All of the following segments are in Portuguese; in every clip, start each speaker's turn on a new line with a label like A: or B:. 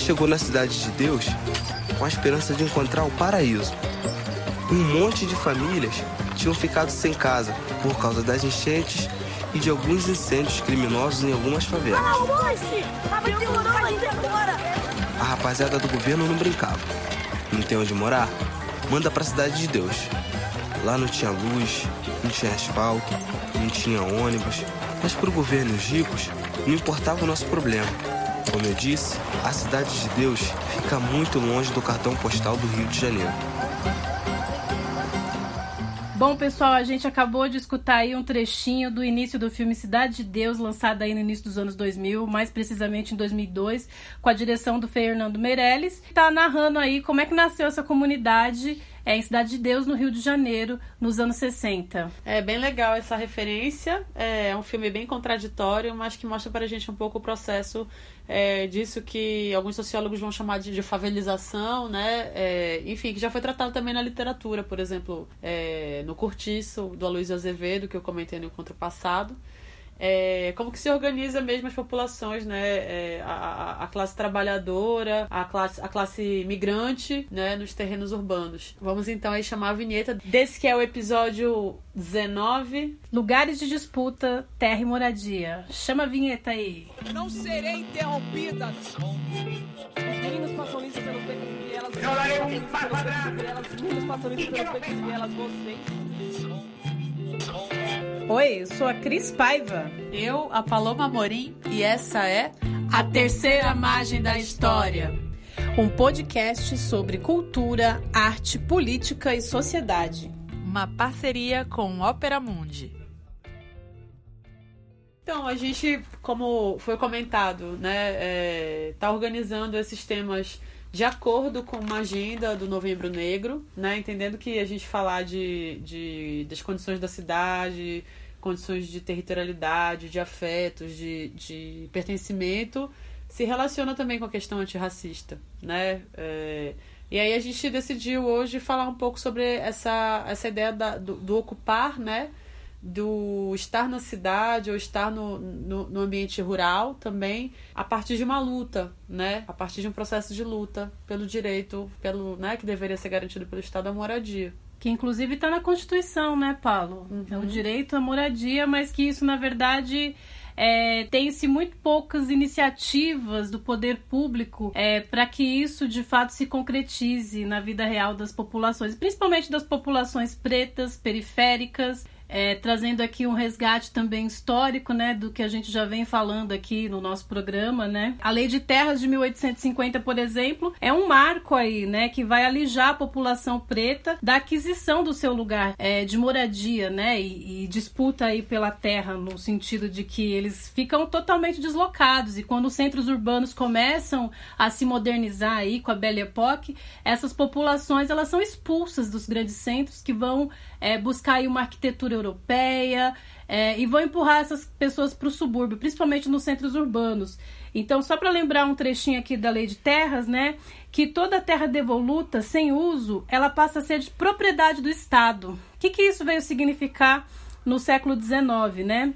A: A gente chegou na cidade de Deus com a esperança de encontrar o paraíso. Um monte de famílias tinham ficado sem casa por causa das enchentes e de alguns incêndios criminosos em algumas favelas. A rapaziada do governo não brincava. Não tem onde morar? Manda pra cidade de Deus. Lá não tinha luz, não tinha asfalto, não tinha ônibus, mas pro governo e os ricos não importava o nosso problema. Como eu disse, a cidade de Deus fica muito longe do cartão postal do Rio de Janeiro.
B: Bom, pessoal, a gente acabou de escutar aí um trechinho do início do filme Cidade de Deus, lançado aí no início dos anos 2000, mais precisamente em 2002, com a direção do Fernando Meirelles. Tá narrando aí como é que nasceu essa comunidade é, em Cidade de Deus, no Rio de Janeiro, nos anos 60.
C: É bem legal essa referência. É um filme bem contraditório, mas que mostra para a gente um pouco o processo é, disso que alguns sociólogos vão chamar de, de favelização, né? É, enfim, que já foi tratado também na literatura, por exemplo, é, no Curtiço, do Aloysio Azevedo, que eu comentei no encontro passado é, como que se organiza mesmo as populações, né? É, a, a, classe trabalhadora, a classe, a classe migrante, né? Nos terrenos urbanos. Vamos então aí chamar a vinheta desse que é o episódio 19.
B: Lugares de disputa, terra e moradia. Chama a vinheta aí.
D: Não serei interrompida. Os meninos passam isso pelos becos e elas... Eu darei um passo atrás. Os meninos passam isso pelos becos e elas, vocês...
B: Oi, eu sou a Cris Paiva.
C: Eu, a Paloma Morim, e essa é
B: A Terceira Margem da História. Um podcast sobre cultura, arte, política e sociedade.
C: Uma parceria com Ópera Mundi. Então, a gente, como foi comentado, né, é, tá organizando esses temas de acordo com uma agenda do Novembro Negro, né? Entendendo que a gente falar de, de, das condições da cidade, condições de territorialidade, de afetos, de, de pertencimento, se relaciona também com a questão antirracista, né? É, e aí a gente decidiu hoje falar um pouco sobre essa, essa ideia da, do, do ocupar, né? Do estar na cidade ou estar no, no, no, ambiente rural também a partir de uma luta, né? A partir de um processo de luta pelo direito, pelo, né, que deveria ser garantido pelo Estado à moradia.
B: Que inclusive está na Constituição, né, Paulo? Uhum. É o direito à moradia, mas que isso, na verdade, é, tem-se muito poucas iniciativas do poder público é, para que isso de fato se concretize na vida real das populações, principalmente das populações pretas, periféricas é, trazendo aqui um resgate também histórico, né, do que a gente já vem falando aqui no nosso programa, né. A Lei de Terras de 1850, por exemplo, é um marco aí, né, que vai alijar a população preta da aquisição do seu lugar é, de moradia, né, e, e, disputa aí pela terra no sentido de que eles ficam totalmente deslocados e quando os centros urbanos começam a se modernizar aí com a Belle Époque, essas populações elas são expulsas dos grandes centros que vão é, buscar aí uma arquitetura europeia é, e vão empurrar essas pessoas para o subúrbio, principalmente nos centros urbanos. Então, só para lembrar um trechinho aqui da lei de terras, né? Que toda terra devoluta, sem uso, ela passa a ser de propriedade do Estado. O que, que isso veio significar no século XIX, né?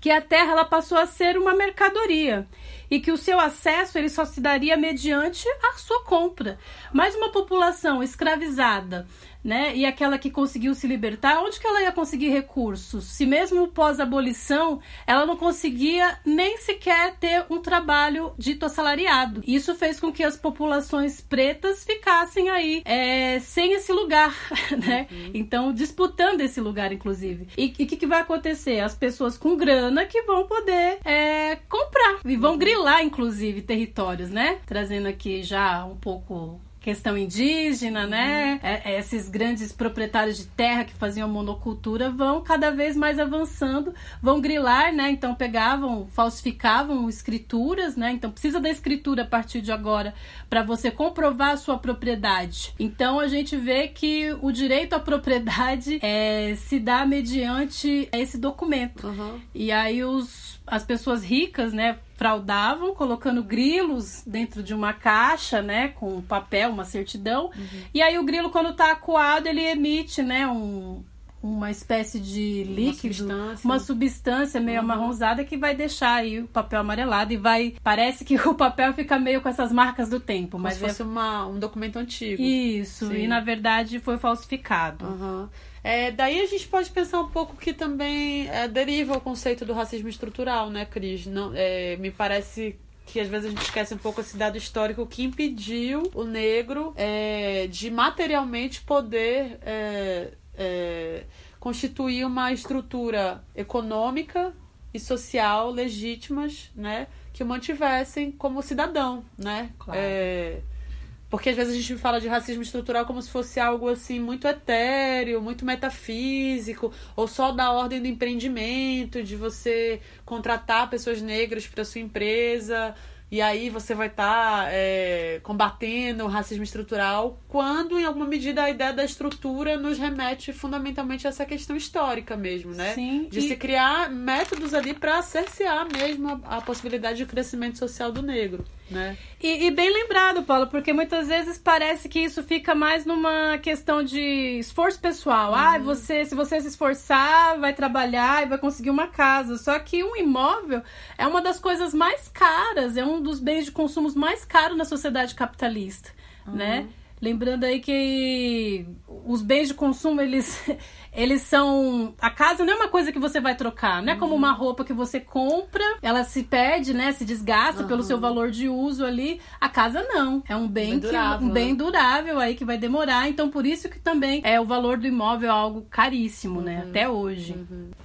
B: Que a terra ela passou a ser uma mercadoria e que o seu acesso ele só se daria mediante a sua compra. Mas uma população escravizada né? E aquela que conseguiu se libertar, onde que ela ia conseguir recursos? Se mesmo pós-abolição, ela não conseguia nem sequer ter um trabalho dito assalariado. Isso fez com que as populações pretas ficassem aí é, sem esse lugar, né? Uhum. Então, disputando esse lugar, inclusive. E o que, que, vai acontecer? As pessoas com grana que vão poder é, comprar e vão uhum. grilar, inclusive, territórios, né? Trazendo aqui já um pouco questão indígena, né? Uhum. É, é, esses grandes proprietários de terra que faziam monocultura vão cada vez mais avançando, vão grilar, né? Então pegavam, falsificavam escrituras, né? Então precisa da escritura a partir de agora para você comprovar a sua propriedade. Então a gente vê que o direito à propriedade é, se dá mediante esse documento. Uhum. E aí os, as pessoas ricas, né? Fraudavam colocando grilos dentro de uma caixa, né, com papel, uma certidão. Uhum. E aí o grilo quando está acuado, ele emite, né, um uma espécie de líquido, uma
C: substância,
B: uma substância meio
C: Uhum.
B: amarronzada que vai deixar aí o papel amarelado e vai. Parece que o papel fica meio com essas marcas do tempo,
C: Como
B: mas
C: se
B: é
C: fosse uma, um documento antigo.
B: isso,
C: Sim.
B: e na verdade foi falsificado.
C: Aham. É, daí a gente pode pensar um pouco que também é, deriva o conceito do racismo estrutural, né, Cris? Não, é, me parece que às vezes a gente esquece um pouco esse dado histórico que impediu o negro é, de materialmente poder é, é, constituir uma estrutura econômica e social legítimas, né, que o mantivessem como cidadão, né?
B: Claro.
C: É, porque às vezes a gente fala de racismo estrutural como se fosse algo assim muito etéreo, muito metafísico, ou só da ordem do empreendimento, de você contratar pessoas negras para sua empresa e aí você vai estar combatendo o racismo estrutural, quando em alguma medida a ideia da estrutura nos remete fundamentalmente a essa questão histórica mesmo, né?
B: Sim,
C: de
B: e-
C: se criar métodos ali para cercear mesmo a, a possibilidade de crescimento social do negro, né?
B: E, e bem lembrado, Paulo, porque muitas vezes parece que isso fica mais numa questão de esforço pessoal. Ah, você, se você se esforçar, vai trabalhar e vai conseguir uma casa. Só que um imóvel é uma das coisas mais caras, é um dos bens de consumo mais caros na sociedade capitalista, né? Lembrando aí que os bens de consumo, eles, eles são. A casa não é uma coisa que você vai trocar, não é como uma roupa que você compra, ela se perde, né? Se desgasta pelo seu valor de uso ali. A casa não. É um bem,
C: Bem
B: que,
C: durável,
B: um bem
C: né?
B: durável aí que vai demorar. Então, por isso que também é o valor do imóvel é algo caríssimo, né? Até hoje.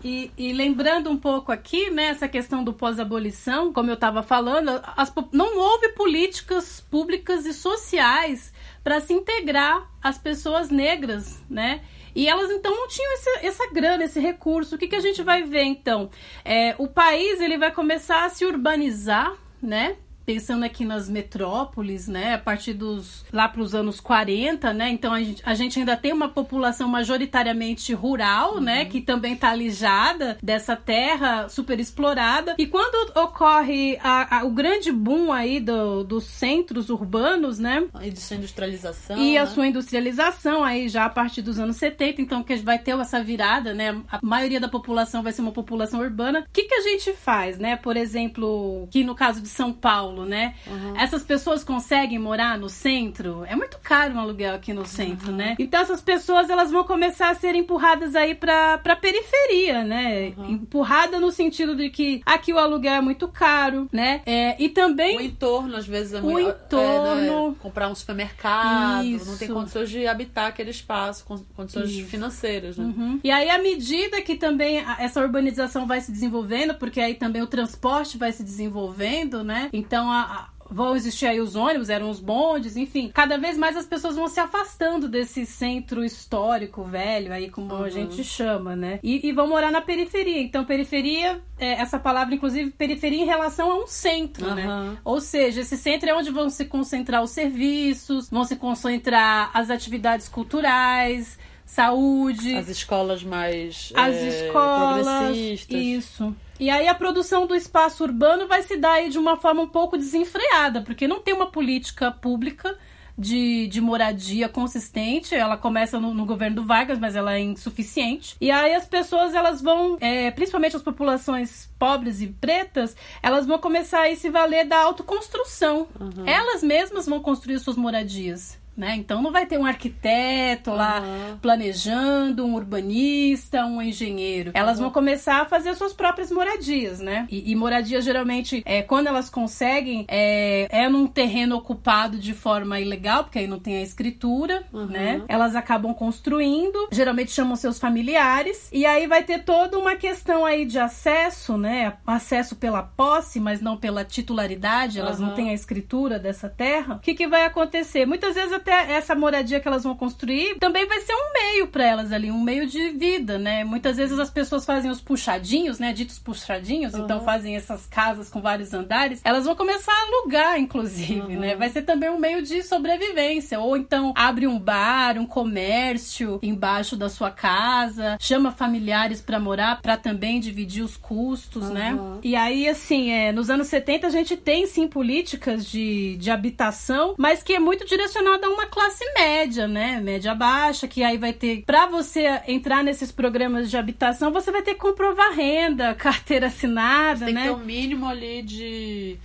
B: E, e lembrando um pouco aqui, né, essa questão do pós-abolição, como eu estava falando, as não houve políticas públicas e sociais para se integrar as pessoas negras, né? E elas então não tinham esse- essa grana, esse recurso. O que, que a gente vai ver então? É, o país ele vai começar a se urbanizar, né? Pensando aqui nas metrópoles, né? A partir dos lá para os anos 40, né? Então a gente, a gente ainda tem uma população majoritariamente rural, né? Que também está alijada dessa terra super explorada. E quando ocorre a- a- o grande boom aí do- dos centros urbanos, né?
C: E de sua industrialização.
B: E a
C: né?
B: sua industrialização aí já a partir dos anos 70, então que vai ter essa virada, né? A maioria da população vai ser uma população urbana. O que, que a gente faz, né? Por exemplo, que no caso de São Paulo, né? Essas pessoas conseguem morar no centro? É muito caro um aluguel aqui no centro, né? Então essas pessoas elas vão começar a ser empurradas aí pra, pra periferia, né? Empurrada no sentido de que aqui o aluguel é muito caro, né? É, e também
C: O entorno, às vezes, é
B: O
C: muito. é,
B: entorno.
C: né? Comprar um supermercado, não tem
B: Isso.
C: condições de habitar aquele espaço, con- condições
B: Isso.
C: financeiras, né?
B: Uhum. E aí, à medida que também essa urbanização vai se desenvolvendo, porque aí também o transporte vai se desenvolvendo, né? Então a- a- vão existir aí os ônibus, eram os bondes, enfim. Cada vez mais as pessoas vão se afastando desse centro histórico velho, aí como a gente chama, né? E, e vão morar na periferia. Então, periferia, é, essa palavra, inclusive, periferia em relação a um centro, né?
C: Aham.
B: Ou seja, esse centro é onde vão se concentrar os serviços, vão se concentrar as atividades culturais, saúde,
C: As escolas mais
B: as
C: é,
B: escolas.
C: progressistas.
B: Isso. E aí a produção do espaço urbano vai se dar aí de uma forma um pouco desenfreada, porque não tem uma política pública de, de moradia consistente. Ela começa no, no governo do Vargas, mas ela é insuficiente. E aí as pessoas elas vão, é, principalmente as populações pobres e pretas, elas vão começar a se valer da autoconstrução. Elas mesmas vão construir suas moradias. Né? Então não vai ter um arquiteto lá
C: Aham.
B: planejando, um urbanista, um engenheiro. Elas vão começar a fazer suas próprias moradias, né? E, e moradia geralmente, é, quando elas conseguem, é, é num terreno ocupado de forma ilegal, porque aí não tem a escritura, né? Elas acabam construindo, geralmente chamam seus familiares, e aí vai ter toda uma questão aí de acesso, né? Acesso pela posse, mas não pela titularidade, elas não têm a escritura dessa terra. O que, que vai acontecer? Muitas vezes até essa moradia que elas vão construir também vai ser um meio para elas ali, um meio de vida, né? Muitas vezes as pessoas fazem os puxadinhos, né? Ditos puxadinhos, então fazem essas casas com vários andares. Elas vão começar a alugar, inclusive, né? Vai ser também um meio de sobrevivência. Ou então abre um bar, um comércio embaixo da sua casa, chama familiares para morar, para também dividir os custos, né?
C: Uhum.
B: E aí, assim, é, nos anos 70 a gente tem sim políticas de, de habitação, mas que é muito direcionada a uma classe média, né? Média baixa, que aí vai ter. Para você entrar nesses programas de habitação, você vai ter que comprovar renda, carteira assinada,
C: Tem
B: né?
C: que ter um mínimo ali de.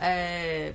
C: é,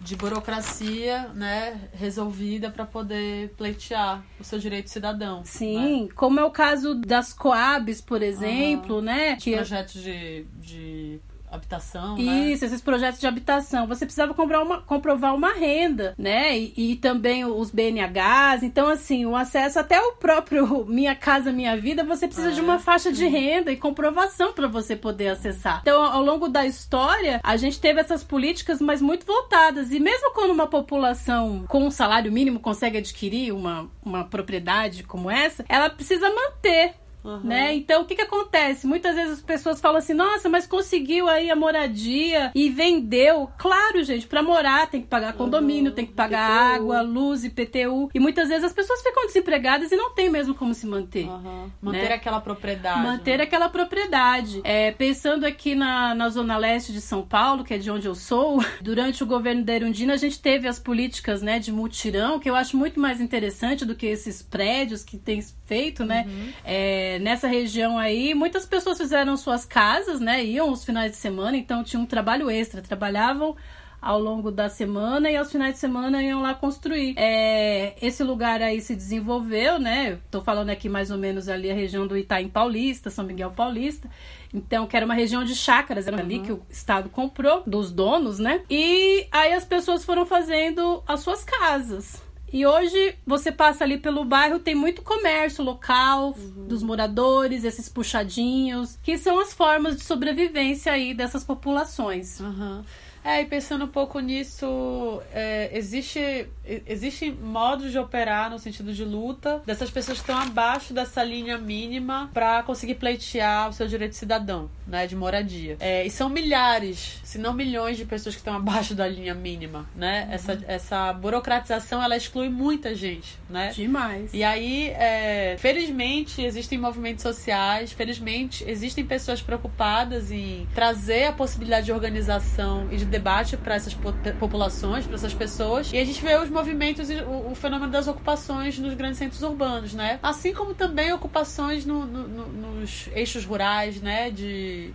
C: de burocracia, né, resolvida para poder pleitear o seu direito cidadão. né?
B: Sim, como é o caso das Coabs, por exemplo, né? Que
C: Projetos de, de habitação, né?
B: Isso, esses projetos de habitação. Você precisava comprar uma, comprovar uma renda, né? E, e também os BNHs. Então, assim, o acesso até o próprio Minha Casa Minha Vida, você precisa
C: É,
B: de uma faixa de renda e comprovação para você poder acessar. Então, ao longo da história, a gente teve essas políticas, mas muito voltadas. E mesmo quando uma população com um salário mínimo consegue adquirir uma, uma propriedade como essa, ela precisa manter
C: Uhum.
B: né? Então, o que que acontece? Muitas vezes as pessoas falam assim: "Nossa, mas conseguiu aí a moradia e vendeu". Claro, gente, para morar tem que pagar condomínio,
C: Uhum.
B: tem que pagar
C: IPTU.
B: água, luz, IPTU. E muitas vezes as pessoas ficam desempregadas e não tem mesmo como se manter.
C: Aham. Manter
B: né?
C: aquela propriedade.
B: Manter
C: né?
B: aquela propriedade. É, pensando aqui na, na zona leste de São Paulo, que é de onde eu sou, durante o governo da Erundina, a gente teve as políticas né, de mutirão, que eu acho muito mais interessante do que esses prédios que tem feito, né? É, nessa região aí, muitas pessoas fizeram suas casas, né? Iam os finais de semana, então tinha um trabalho extra, trabalhavam ao longo da semana e aos finais de semana iam lá construir. É, esse lugar aí se desenvolveu, né? Tô falando aqui mais ou menos ali a região do Itaim Paulista, São Miguel Paulista. Então, que era uma região de chácaras, era ali que o Estado comprou, dos donos, né? E aí as pessoas foram fazendo as suas casas. E hoje você passa ali pelo bairro, tem muito comércio local dos moradores, esses puxadinhos, que são as formas de sobrevivência aí dessas populações.
C: Aham. É, e pensando um pouco nisso, é, existe, e- existem modos de operar no sentido de luta dessas pessoas que estão abaixo dessa linha mínima para conseguir pleitear o seu direito cidadão, né, de moradia. É, e são milhares, se não milhões de pessoas que estão abaixo da linha mínima, né? Essa, essa burocratização, ela exclui muita gente, né?
B: Demais.
C: E aí, é, felizmente, existem movimentos sociais, felizmente, existem pessoas preocupadas em trazer a possibilidade de organização e de debate para essas po- populações, para essas pessoas. E a gente vê os movimentos o, o fenômeno das ocupações nos grandes centros urbanos, né? Assim como também ocupações no- no- no- nos eixos rurais, né? De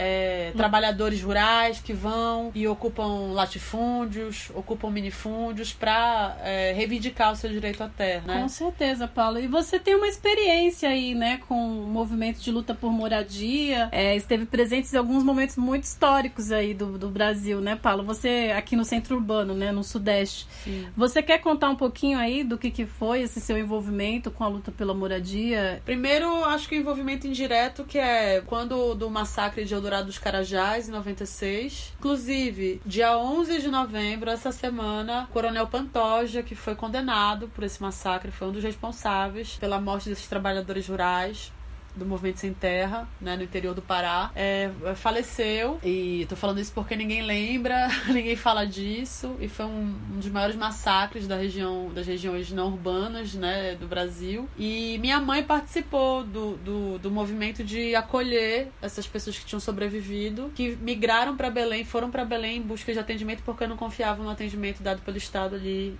C: é, trabalhadores rurais que vão e ocupam latifúndios, ocupam minifúndios para reivindicar o seu direito à terra, né?
B: Com certeza, Paulo. E você tem uma experiência aí, né, com o movimento de luta por moradia. É, esteve presente em alguns momentos muito históricos aí do, do Brasil, né, Paulo? Você aqui no centro urbano, né, no Sudeste.
C: Sim.
B: Você quer contar um pouquinho aí do que, que foi esse seu envolvimento com a luta pela moradia?
C: Primeiro, acho que o envolvimento indireto, que é quando do massacre de Eldorado dos Carajás, em 96. Inclusive, dia 11 de novembro, essa semana, o Coronel Pantoja, que foi condenado por esse massacre, foi um dos responsáveis pela morte desses trabalhadores rurais do Movimento Sem Terra, né, no interior do Pará, é, faleceu. E tô falando isso porque ninguém lembra, ninguém fala disso. E foi um, um dos maiores massacres da região, das regiões não urbanas, né, do Brasil. E minha mãe participou do, do, do movimento de acolher essas pessoas que tinham sobrevivido, que migraram para Belém, foram para Belém em busca de atendimento porque não confiavam no atendimento dado pelo Estado ali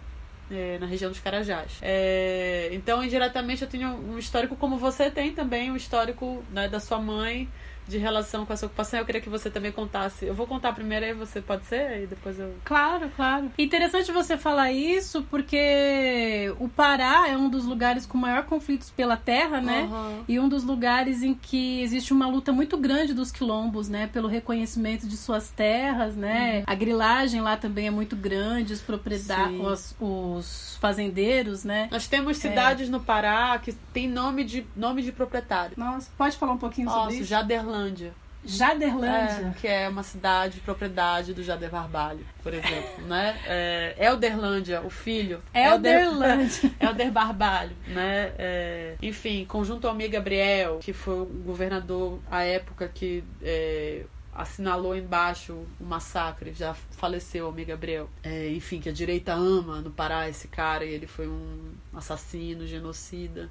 C: é, na região dos Carajás. É, então, indiretamente, eu tenho um histórico, como você tem também, um histórico né, da sua mãe de relação com essa ocupação. Eu queria que você também contasse. Eu vou contar primeiro, aí você pode ser, e depois eu.
B: Claro, claro. Interessante você falar isso porque o Pará é um dos lugares com maior conflitos pela terra, né?
C: Aham.
B: E um dos lugares em que existe uma luta muito grande dos quilombos, né? Pelo reconhecimento de suas terras, né? A grilagem lá também é muito grande, os proprietários, os, os fazendeiros, né?
C: Nós temos cidades no Pará que tem nome de, nome de proprietário.
B: Nossa, pode falar um pouquinho sobre
C: Nossa,
B: isso?
C: Jaderlândia.
B: Jaderlândia.
C: É, que é uma cidade propriedade do Jader Barbalho, por exemplo, né? É, Elderlândia, o filho.
B: Elderlândia.
C: Helder Barbalho, né? É, enfim, conjunto Almir Gabriel, que foi o governador à época que é, assinalou embaixo o massacre, já faleceu Almir Gabriel. É, enfim, que a direita ama no Pará esse cara e ele foi um assassino, genocida.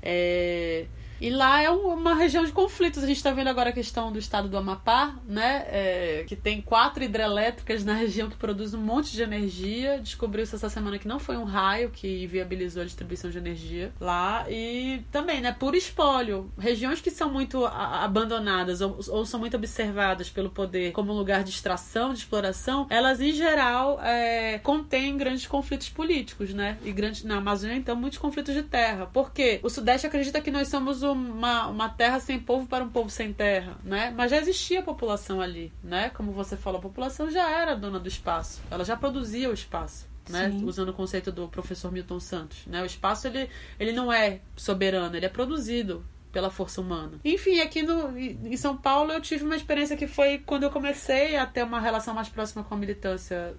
C: É, E lá é uma região de conflitos. A gente está vendo agora a questão do estado do Amapá, né? É, que tem quatro hidrelétricas na região que produzem um monte de energia. Descobriu-se essa semana que não foi um raio que viabilizou a distribuição de energia lá. E também, né? Por espólio. Regiões que são muito abandonadas ou, ou são muito observadas pelo poder como lugar de extração, de exploração, elas em geral é, contêm grandes conflitos políticos, né? E grandes, na Amazônia, então, muitos conflitos de terra. Porque o Sudeste acredita que nós somos uma, uma terra sem povo para um povo sem terra, né? Mas já existia população ali, né? Como você falou, a população já era dona do espaço. Ela já produzia o espaço. Né? usando o conceito do professor Milton Santos, né? O espaço ele, ele não é soberano, ele é produzido pela força humana. Enfim, aqui no, em São Paulo eu tive uma experiência que foi quando eu comecei a ter uma relação mais próxima com a militância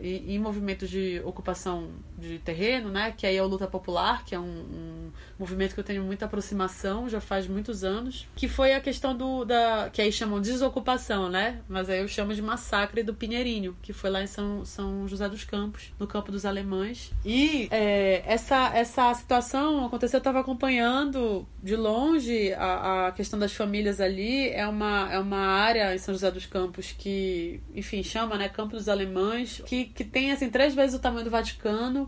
C: em movimentos de ocupação de terreno, né? Que aí é o Luta Popular, que é um, um, movimento que eu tenho muita aproximação, já faz muitos anos. Que foi a questão do. Da, que aí chamam de desocupação, né? Mas aí eu chamo de massacre do Pinheirinho, que foi lá em São, São José dos Campos, no campo dos alemães. E é, essa, essa situação aconteceu, eu estava acompanhando de longe a, a questão das famílias ali. É uma, é uma área em São José dos Campos que, enfim, chama, né? Campo dos Alemães, que que tem assim três vezes o tamanho do Vaticano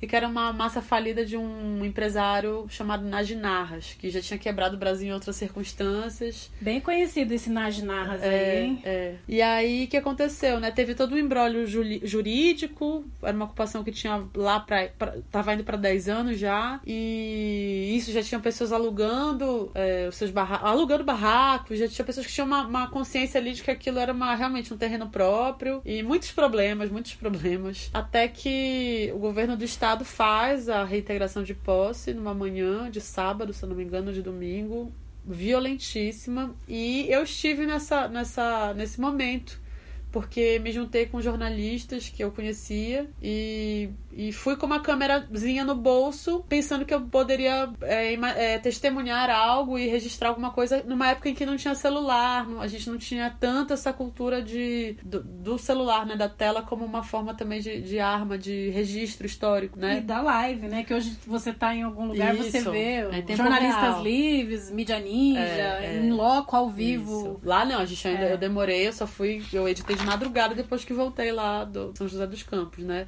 C: e que era uma massa falida de um empresário chamado Najinarras, que já tinha quebrado o Brasil em outras circunstâncias.
B: Bem conhecido esse Najinarras
C: é,
B: aí, hein?
C: É. E aí o que aconteceu, né? Teve todo um embrólio jurídico, era uma ocupação que tinha lá para tava indo para 10 anos já, e isso já tinha pessoas alugando é, os seus barracos, alugando barracos, já tinha pessoas que tinham uma, uma consciência ali de que aquilo era uma, realmente um terreno próprio e muitos problemas, muitos problemas, até que o governo do estado Estado faz a reintegração de posse numa manhã de sábado, se eu não me engano, de domingo, violentíssima. E eu estive nessa, nessa, nesse momento porque me juntei com jornalistas que eu conhecia e, e fui com uma câmerazinha no bolso, pensando que eu poderia é, é, testemunhar algo e registrar alguma coisa numa época em que não tinha celular, a gente não tinha tanto essa cultura de, do, do celular, né, da tela, como uma forma também de, de, arma, de registro histórico, né?
B: E da live, né? Que hoje você tá em algum lugar, Isso. você vê jornalistas real. livres, mídia ninja, é, em loco, ao vivo.
C: Isso. Lá não, a gente ainda, é. eu demorei, eu só fui, eu editei de madrugada depois que voltei lá do São José dos Campos, né?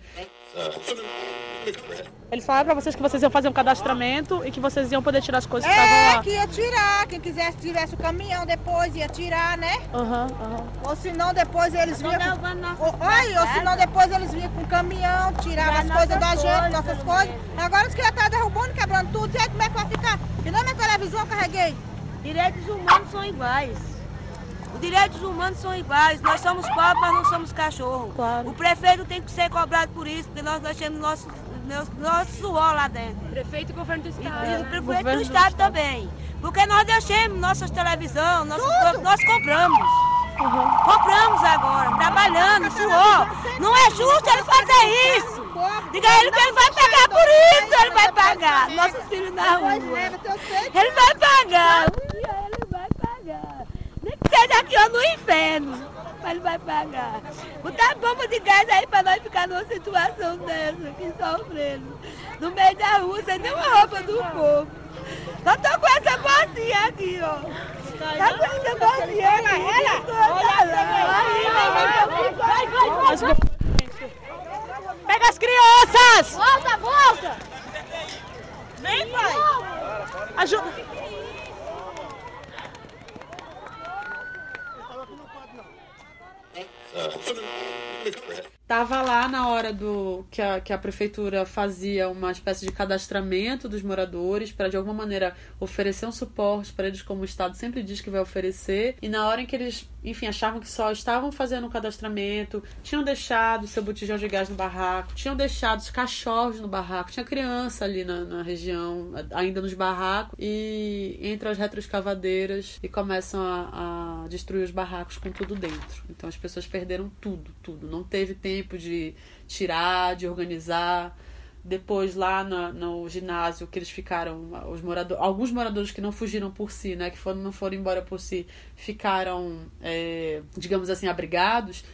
C: Eles falaram pra vocês que vocês iam fazer um cadastramento e que vocês iam poder tirar as coisas que estavam
E: é, lá. É, que ia tirar. Quem quisesse, tivesse o caminhão depois, ia tirar, né?
C: Aham, uhum, aham. Uhum.
E: Ou senão depois eles vinham... Com... Ou, oi, ou senão depois eles vinham com o caminhão, tiravam as coisas da gente, nossas coisas. Agora os que estar derrubando, quebrando tudo, e aí como é que vai ficar? E não minha televisão eu carreguei.
F: Direitos humanos são iguais direitos humanos são iguais. Nós somos pobres, mas não somos cachorro.
C: Claro.
F: O prefeito tem que ser cobrado por isso, porque nós, temos nosso, nosso, nosso suor lá dentro.
C: Prefeito e governo do Estado.
F: E, e o prefeito do, do Estado, também. Porque nós deixamos nossas televisão, nós, nós compramos. Uhum. Compramos agora, trabalhando, suor. Não é justo ele fazer isso. Diga a ele que ele vai pagar por isso, ele vai pagar. Nossos filhos na rua. Ele vai pagar. Um dia ele vai pagar seja aqui ou no inferno. Mas ele vai pagar. Botar bomba de gás aí pra nós ficar numa situação dessa, aqui sofrendo. No meio da rua, sem nenhuma roupa do povo. Só tô com essa bolsinha aqui, ó. Tá com essa bolsinha aqui.
C: Ela, Pega as crianças!
E: Volta, volta!
C: Vem, pai! Ajuda! Tava lá na hora do que a, que a prefeitura fazia uma espécie de cadastramento dos moradores para de alguma maneira oferecer um suporte para eles como o Estado sempre diz que vai oferecer e na hora em que eles enfim, achavam que só estavam fazendo um cadastramento, tinham deixado seu botijão de gás no barraco, tinham deixado os cachorros no barraco, tinha criança ali na, na região, ainda nos barracos, e entram as retroescavadeiras e começam a, a, destruir os barracos com tudo dentro. Então as pessoas perderam tudo, tudo. Não teve tempo de tirar, de organizar. Depois, lá no, no ginásio, que eles ficaram, os moradores, alguns moradores que não fugiram por si, né, que foram, não foram embora por si, ficaram, é, digamos assim, abrigados,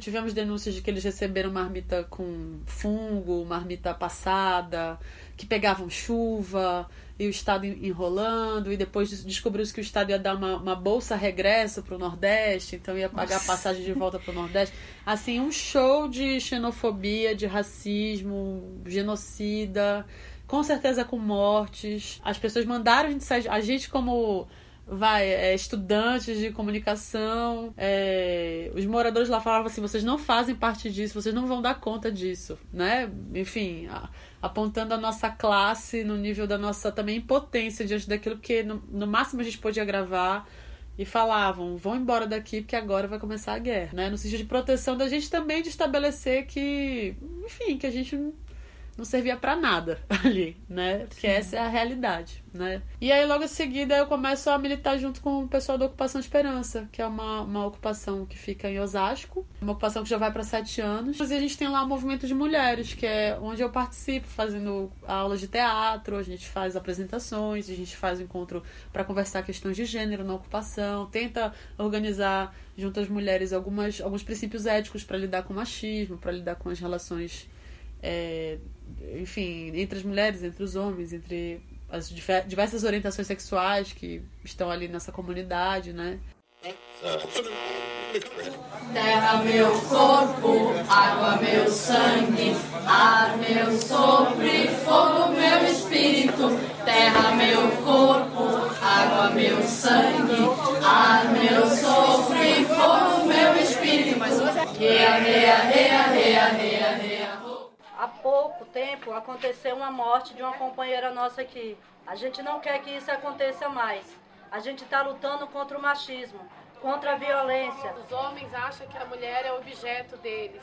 C: tivemos denúncias de que eles receberam marmita com fungo, marmita passada, que pegavam chuva e o Estado enrolando, e depois descobriu-se que o Estado ia dar uma, uma bolsa regresso para o Nordeste, então ia pagar Nossa. a passagem de volta para o Nordeste. Assim, um show de xenofobia, de racismo, genocida, com certeza com mortes. As pessoas mandaram a gente sair, a gente como vai, é, estudantes de comunicação, é, os moradores lá falavam assim, vocês não fazem parte disso, vocês não vão dar conta disso, né? Enfim, a, apontando a nossa classe no nível da nossa também impotência diante daquilo que no, no máximo a gente podia gravar e falavam, vão embora daqui porque agora vai começar a guerra, né? No sentido de proteção da gente também de estabelecer que, enfim, que a gente não servia para nada ali, né? Porque Sim. essa é a realidade, né? E aí logo em seguida eu começo a militar junto com o pessoal da Ocupação Esperança, que é uma, uma ocupação que fica em Osasco, uma ocupação que já vai para sete anos. E a gente tem lá o movimento de mulheres, que é onde eu participo fazendo aulas de teatro, a gente faz apresentações, a gente faz encontro para conversar questões de gênero na ocupação, tenta organizar junto às mulheres algumas, alguns princípios éticos para lidar com o machismo, para lidar com as relações é, enfim, entre as mulheres, entre os homens, entre as diversas orientações sexuais que estão ali nessa comunidade, né?
G: Terra, meu corpo, água, meu sangue, ar, meu sopro fogo, meu espírito. Terra, meu corpo, água, meu sangue, ar, meu sopro fogo, meu espírito. Rea, rea, rea, rea, rea,
H: pouco tempo aconteceu uma morte de uma companheira nossa aqui. A gente não quer que isso aconteça mais. A gente está lutando contra o machismo, contra a violência.
I: Os homens acham que a mulher é objeto deles.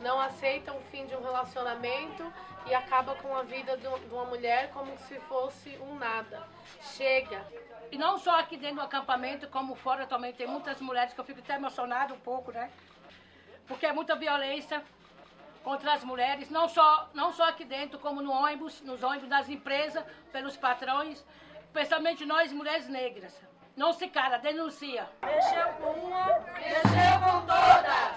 I: Não aceitam o fim de um relacionamento e acaba com a vida de uma mulher como se fosse um nada. Chega.
J: E não só aqui dentro do acampamento, como fora também tem muitas mulheres que eu fico até emocionada um pouco, né? Porque é muita violência, contra as mulheres, não só, não só aqui dentro, como no ônibus, nos ônibus das empresas, pelos patrões, especialmente nós, mulheres negras. Não se cara, denuncia.
G: Mexeu com uma, mexeu com todas.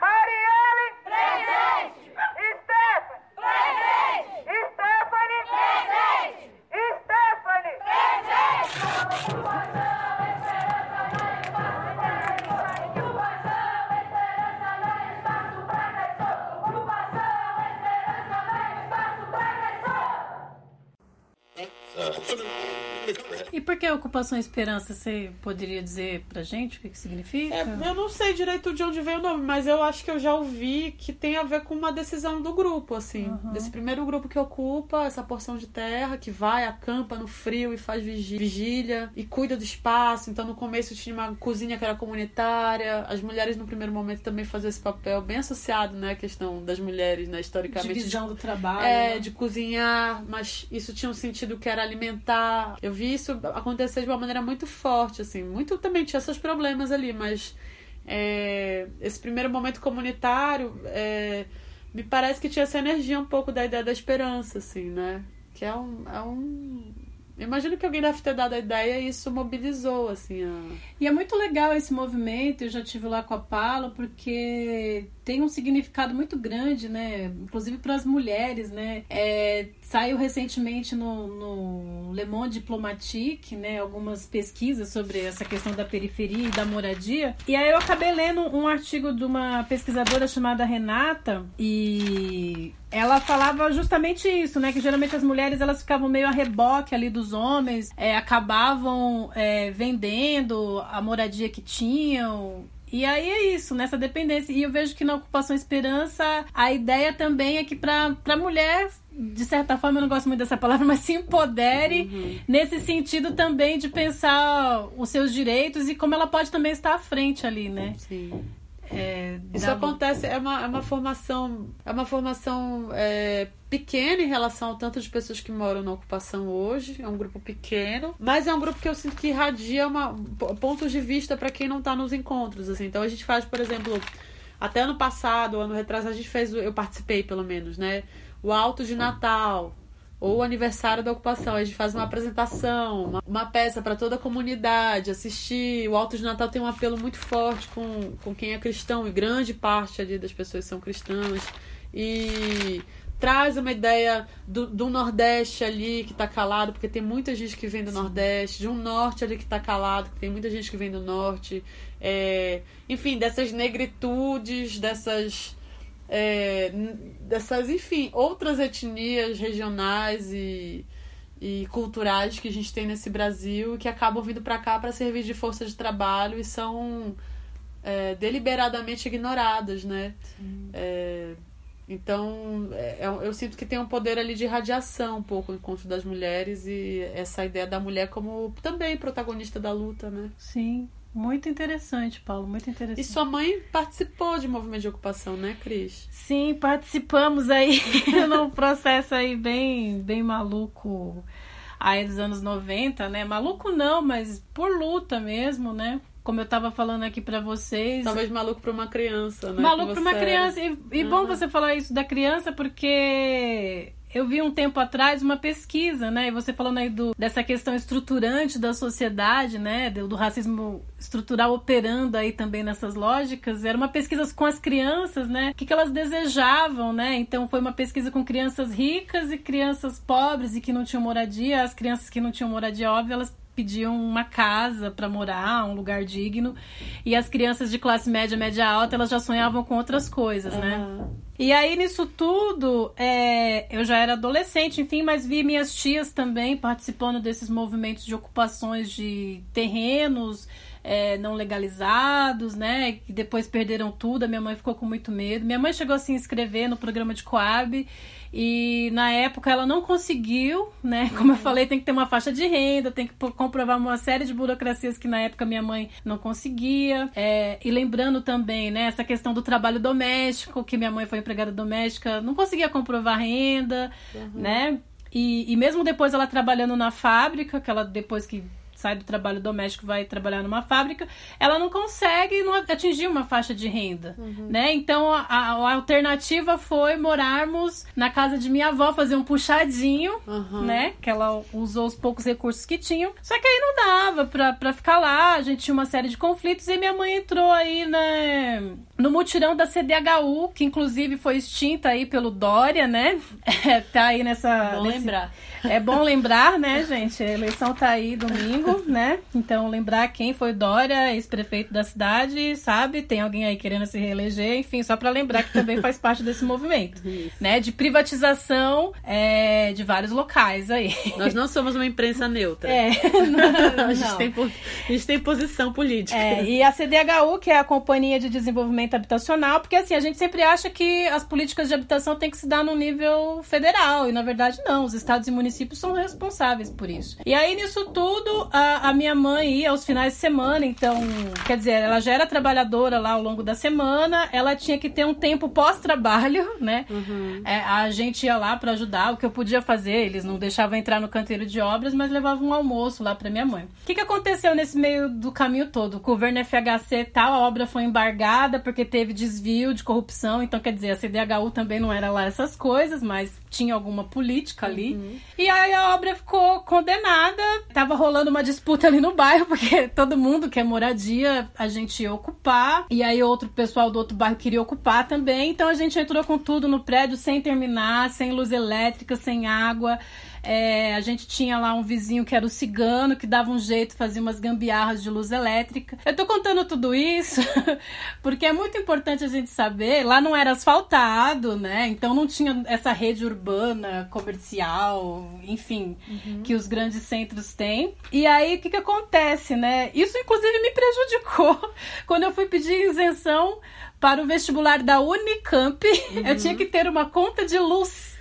K: Marielle!
G: Presente!
K: Stephanie!
G: Presente!
B: Por que ocupação esperança? Você poderia dizer pra gente o que, que significa?
C: É, eu não sei direito de onde veio o nome, mas eu acho que eu já ouvi que tem a ver com uma decisão do grupo, assim. Uhum. Desse primeiro grupo que ocupa essa porção de terra, que vai, acampa no frio e faz vigília e cuida do espaço. Então no começo tinha uma cozinha que era comunitária. As mulheres no primeiro momento também faziam esse papel bem associado, né? A questão das mulheres, né? Historicamente.
B: Divisão do trabalho.
C: É,
B: né?
C: de cozinhar, mas isso tinha um sentido que era alimentar. Eu vi isso acontecer de uma maneira muito forte, assim. Muito também tinha seus problemas ali, mas é, esse primeiro momento comunitário é, me parece que tinha essa energia um pouco da ideia da esperança, assim, né? Que é um, é um Imagino que alguém deve ter dado a ideia e isso mobilizou, assim. A...
B: E é muito legal esse movimento, eu já tive lá com a Palo, porque tem um significado muito grande, né? Inclusive para as mulheres, né? É, saiu recentemente no, no Le Monde Diplomatique, né? Algumas pesquisas sobre essa questão da periferia e da moradia. E aí eu acabei lendo um artigo de uma pesquisadora chamada Renata e ela falava justamente isso, né? Que geralmente as mulheres elas ficavam meio a reboque ali dos homens, é, acabavam é, vendendo a moradia que tinham. E aí é isso, nessa dependência. E eu vejo que na Ocupação Esperança a ideia também é que para a mulher de certa forma, eu não gosto muito dessa palavra, mas se empodere uhum. nesse sentido também de pensar os seus direitos e como ela pode também estar à frente ali, né?
C: Sim. É, Isso acontece, é uma, é uma formação, é uma formação é, pequena em relação ao tanto de pessoas que moram na ocupação hoje. É um grupo pequeno, mas é um grupo que eu sinto que irradia uma, pontos de vista para quem não está nos encontros. Assim. Então a gente faz, por exemplo, até ano passado, ano retrasado, a gente fez, eu participei pelo menos, né? O Alto de Natal, ou o aniversário da ocupação. A gente faz uma apresentação, uma, uma peça para toda a comunidade assistir. O Alto de Natal tem um apelo muito forte com, com quem é cristão, e grande parte ali das pessoas são cristãs. E traz uma ideia do, do Nordeste ali que está calado, porque tem muita gente que vem do Sim. Nordeste, de um Norte ali que está calado, que tem muita gente que vem do Norte. É, enfim, dessas negritudes, dessas é, dessas, enfim, outras etnias regionais e, e culturais que a gente tem nesse Brasil que acabam vindo para cá para servir de força de trabalho e são é, deliberadamente ignoradas, né? É, então, é, é eu sinto que tem um poder ali de radiação um pouco o encontro das mulheres e essa ideia da mulher como também protagonista da luta, né?
B: Sim, muito interessante, Paulo, muito interessante.
C: E sua mãe participou de movimento de ocupação, né, Cris?
B: Sim, participamos aí num processo aí bem, bem maluco aí dos anos 90, né? Maluco não, mas por luta mesmo, né? Como eu tava falando aqui para vocês.
C: Talvez maluco para uma criança, né?
B: Maluco para uma criança. E, e uhum. bom você falar isso da criança, porque eu vi um tempo atrás uma pesquisa, né? E você falando aí do, dessa questão estruturante da sociedade, né? Do, do, racismo estrutural operando aí também nessas lógicas. Era uma pesquisa com as crianças, né? O que, que elas desejavam, né? Então foi uma pesquisa com crianças ricas e crianças pobres e que não tinham moradia. As crianças que não tinham moradia, óbvio, elas pediam uma casa para morar, um lugar digno. E as crianças de classe média, média alta, elas já sonhavam com outras coisas, uhum. né? E aí, nisso tudo, é, eu já era adolescente, enfim, mas vi minhas tias também participando desses movimentos de ocupações de terrenos é, não legalizados, né? Que depois perderam tudo. A minha mãe ficou com muito medo. Minha mãe chegou a se inscrever no programa de Coab e na época ela não conseguiu, né? Como eu falei, tem que ter uma faixa de renda, tem que comprovar uma série de burocracias que na época minha mãe não conseguia. É, e lembrando também, né, essa questão do trabalho doméstico, que minha mãe foi empregada doméstica, não conseguia comprovar renda, uhum. né? E, e mesmo depois ela trabalhando na fábrica, que ela depois que sai do trabalho doméstico vai trabalhar numa fábrica, ela não consegue não atingir uma faixa de renda, uhum. né? Então a, a, alternativa foi morarmos na casa de minha avó, fazer um puxadinho, uhum. né? Que ela usou os poucos recursos que tinham. Só que aí não dava pra, pra ficar lá, a gente tinha uma série de conflitos e minha mãe entrou aí, né? No mutirão da CDHU, que inclusive foi extinta aí pelo Dória, né? É, tá aí nessa.
C: Bom nesse... lembrar.
B: É bom lembrar, né, gente? A eleição tá aí domingo, né? Então, lembrar quem foi Dória, ex-prefeito da cidade, sabe? Tem alguém aí querendo se reeleger, enfim, só para lembrar que também faz parte desse movimento, né? De privatização é, de vários locais aí.
C: Nós não somos uma imprensa neutra.
B: É, não,
C: a, gente tem, a gente tem posição política.
B: É, e a CDHU, que é a Companhia de Desenvolvimento Habitacional, porque assim, a gente sempre acha que as políticas de habitação têm que se dar no nível federal, e na verdade não, os estados e municípios municípios são responsáveis por isso. E aí, nisso tudo, a, a minha mãe ia aos finais de semana, então, quer dizer, ela já era trabalhadora lá ao longo da semana, ela tinha que ter um tempo pós-trabalho, né? Uhum. É, a gente ia lá para ajudar, o que eu podia fazer, eles não deixavam entrar no canteiro de obras, mas levavam um almoço lá para minha mãe. O que, que aconteceu nesse meio do caminho todo? O governo FHC e tal, a obra foi embargada porque teve desvio de corrupção, então quer dizer, a CDHU também não era lá essas coisas, mas tinha alguma política ali. Uhum. E aí a obra ficou condenada. Tava rolando uma disputa ali no bairro, porque todo mundo quer moradia, a gente ia ocupar. E aí outro pessoal do outro bairro queria ocupar também. Então a gente entrou com tudo no prédio sem terminar, sem luz elétrica, sem água. É, a gente tinha lá um vizinho que era o cigano, que dava um jeito, fazia umas gambiarras de luz elétrica. Eu tô contando tudo isso porque é muito importante a gente saber. Lá não era asfaltado, né? Então não tinha essa rede urbana, comercial, enfim, uhum. que os grandes centros têm. E aí o que, que acontece, né? Isso inclusive me prejudicou quando eu fui pedir isenção para o vestibular da Unicamp. Uhum. Eu tinha que ter uma conta de luz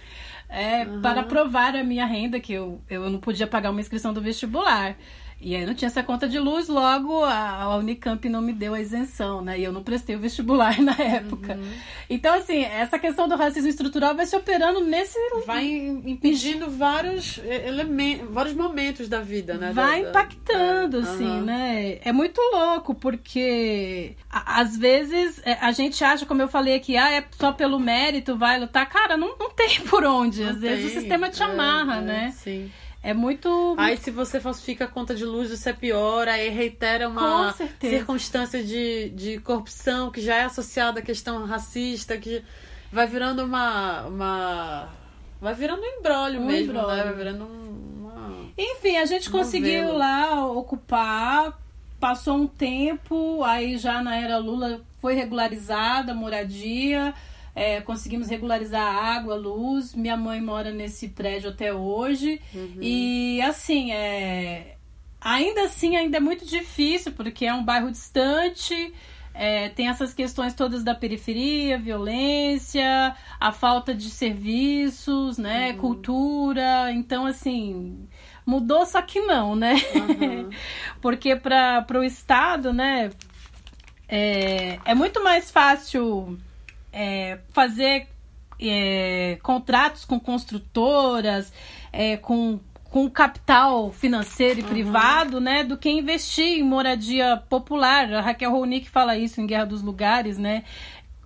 B: é, uhum. para provar a minha renda, que eu, eu não podia pagar uma inscrição do vestibular. E aí não tinha essa conta de luz, logo a, a Unicamp não me deu a isenção, né? E eu não prestei o vestibular na época.
C: Uhum.
B: Então, assim, essa questão do racismo estrutural vai se operando nesse.
C: Vai impedindo vários elementos, vários momentos da vida, né?
B: Vai
C: Da- da-
B: impactando,
C: é,
B: assim,
C: aham.
B: né? É muito louco, porque a- às vezes é, a gente acha, como eu falei aqui, ah, é só pelo mérito, vai lutar. Cara, não, não tem por onde. Às
C: Não
B: vezes
C: tem.
B: o sistema te
C: É,
B: amarra,
C: é,
B: né?
C: Sim.
B: É muito.
C: Aí se você falsifica a conta de luz, você piora, aí reitera uma circunstância de, de corrupção que já é associada à questão racista, que vai virando uma. uma vai virando um embrólio
B: Um
C: mesmo, né?
B: imbróglio.
C: Vai virando um- uma.
B: Enfim, a gente conseguiu lá ocupar, passou um tempo, aí já na era Lula foi regularizada a moradia, é, conseguimos regularizar a água, a luz. Minha mãe mora nesse prédio até hoje. E assim, é, ainda assim, ainda é muito difícil, porque é um bairro distante. é, tem essas questões todas da periferia, violência, a falta de serviços, né, cultura. Então, assim, mudou, só que não, né? Porque para o Estado, né, é, é muito mais fácil é, fazer é, contratos com construtoras, é, com, com capital financeiro e privado, né, do que investir em moradia popular. A Raquel Ronick fala isso em Guerra dos Lugares, né?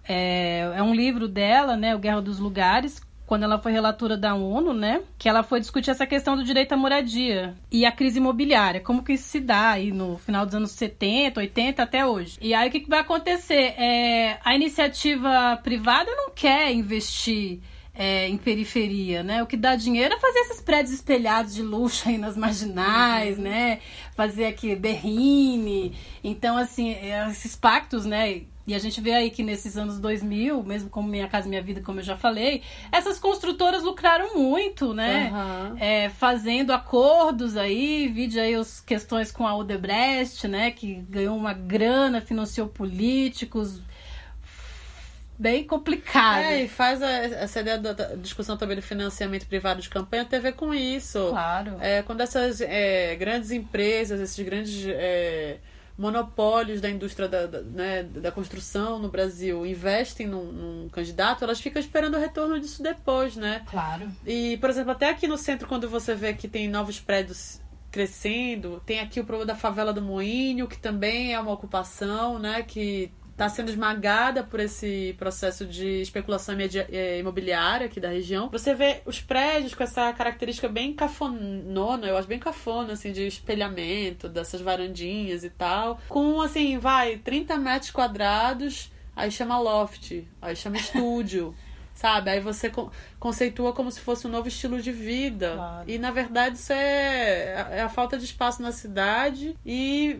B: É, é um livro dela, né, o Guerra dos Lugares, quando ela foi relatora da ONU, né, que ela foi discutir essa questão do direito à moradia e a crise imobiliária, como que isso se dá aí no final dos anos 70, 80 até hoje. E aí o que, que vai acontecer? É, a iniciativa privada não quer investir é, em periferia, né? O que dá dinheiro é fazer esses prédios espelhados de luxo aí nas marginais, né? Fazer aqui berrine. Então, assim, é, esses pactos, né? E a gente vê aí que nesses anos 2000, mesmo como Minha Casa Minha Vida, como eu já falei, essas construtoras lucraram muito, né?
C: Aham.
B: É, fazendo acordos aí, vide aí as questões com a Odebrecht, né? Que ganhou uma grana, financiou políticos. Bem complicado.
C: É, e faz a- essa ideia da da discussão também do financiamento privado de campanha tem a ver com isso.
B: Claro.
C: É, quando essas é, grandes empresas, esses grandes é, monopólios da indústria da, da, né, da construção no Brasil investem num, num candidato, elas ficam esperando o retorno disso depois, né?
B: Claro.
C: E, por exemplo, até aqui no centro, quando você vê que tem novos prédios crescendo, tem aqui o problema da favela do Moinho, que também é uma ocupação, né? Que está sendo esmagada por esse processo de especulação eh, imobiliária aqui da região. Você vê os prédios com essa característica bem cafonona, eu acho bem cafona, assim, de espelhamento, dessas varandinhas e tal. Com, assim, vai, 30 metros quadrados, aí chama loft, aí chama estúdio. Sabe? Aí você con- conceitua como se fosse um novo estilo de vida.
B: Claro.
C: E na verdade isso é, é a falta de espaço na cidade e,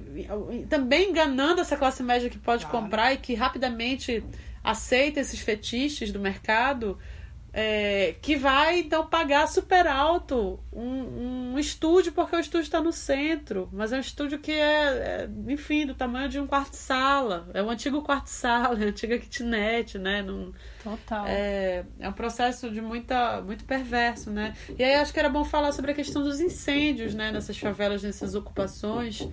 C: e também enganando essa classe média que pode comprar e que rapidamente aceita esses fetiches do mercado. É, que vai então pagar super alto um, um estúdio, porque o estúdio está no centro, mas é um estúdio que é, é, enfim, do tamanho de um quarto-sala. É um antigo quarto-sala, é uma antiga kitnet, né? Não,
B: Total.
C: é, é um processo de muita, muito perverso, né? E aí acho que era bom falar sobre a questão dos incêndios, né? Nessas favelas, nessas ocupações,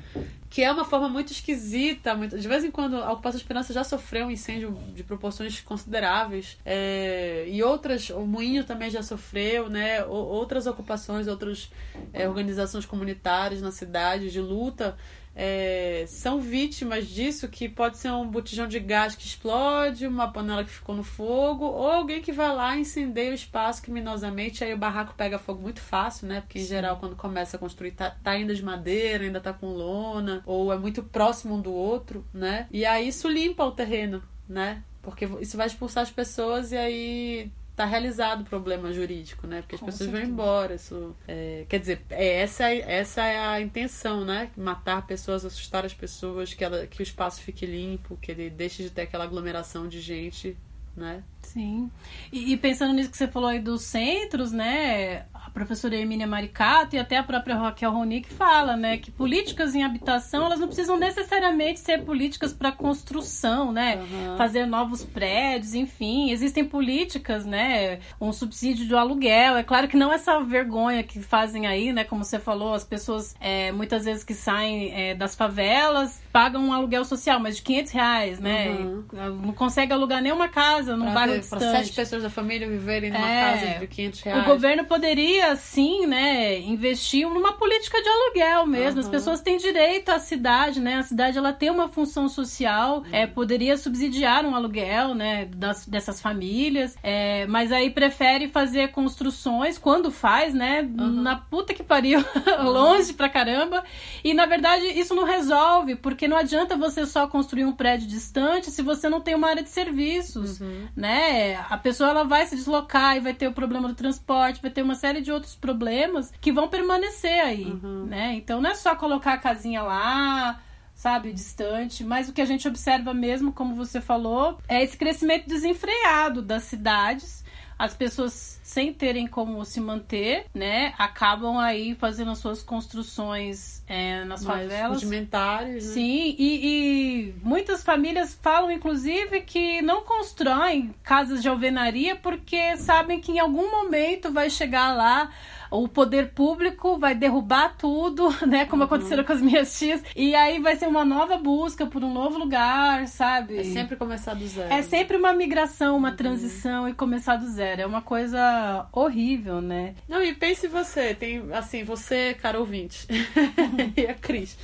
C: que é uma forma muito esquisita. Muito, de vez em quando a Ocupação Esperança já sofreu um incêndio de proporções consideráveis. é, e outras, o Moinho também já sofreu, né? Outras ocupações, outras é, organizações comunitárias na cidade de luta é, são vítimas disso, que pode ser um botijão de gás que explode, uma panela que ficou no fogo, ou alguém que vai lá e incendeia o espaço criminosamente, aí o barraco pega fogo muito fácil, né? Porque em geral, quando começa a construir, tá, tá ainda de madeira, ainda tá com lona, ou é muito próximo um do outro, né? E aí isso limpa o terreno, né? Porque isso vai expulsar as pessoas e aí tá realizado o problema jurídico, né? Porque as
B: Com
C: pessoas vão
B: certeza.
C: embora. Isso, é, quer dizer, é essa, essa é a intenção, né? Matar pessoas, assustar as pessoas, que, ela, que o espaço fique limpo, que ele deixe de ter aquela aglomeração de gente, né?
B: Sim. E, e pensando nisso que você falou aí dos centros, né? Professora Hermínia Maricato e até a própria Raquel Ronick fala, né, que políticas em habitação, elas não precisam necessariamente ser políticas para construção, né,
C: Uhum.
B: fazer novos prédios, enfim, existem políticas, né, um subsídio do aluguel, é claro que não essa vergonha que fazem aí, né, como você falou, as pessoas é, muitas vezes que saem é, das favelas pagam um aluguel social, mas de 500 reais, né,
C: Uhum.
B: não consegue alugar nenhuma casa num
C: Pra,
B: bairro
C: pra
B: distante.
C: sete pessoas da família viverem numa
B: É.
C: casa de 500 reais.
B: O governo poderia, sim, né, investir numa política de aluguel mesmo. As
C: Aham.
B: pessoas têm direito à cidade, né? A cidade ela tem uma função social, é, poderia subsidiar um aluguel, né, das, dessas famílias, é, mas aí prefere fazer construções quando faz, né, na puta que pariu, longe pra caramba. E na verdade isso não resolve, porque não adianta você só construir um prédio distante se você não tem uma área de serviços, né? A pessoa ela vai se deslocar e vai ter o problema do transporte, vai ter uma série de outros problemas que vão permanecer aí, né? Então não é só colocar a casinha lá, sabe, distante, mas o que a gente observa mesmo, como você falou, é esse crescimento desenfreado das cidades. As pessoas, sem terem como se manter, né, acabam aí fazendo as suas construções é, nas
C: Mais
B: favelas.
C: rudimentares, né?
B: Sim, e, e muitas famílias falam, inclusive, que não constroem casas de alvenaria porque sabem que em algum momento vai chegar lá o poder público vai derrubar tudo, né? Como aconteceu com as minhas tias. E aí vai ser uma nova busca por um novo lugar, sabe?
C: É sempre começar do zero.
B: É sempre uma migração, uma transição e começar do zero. É uma coisa horrível, né?
C: Não, e pense você, tem assim, você, cara ouvinte, e a Cris.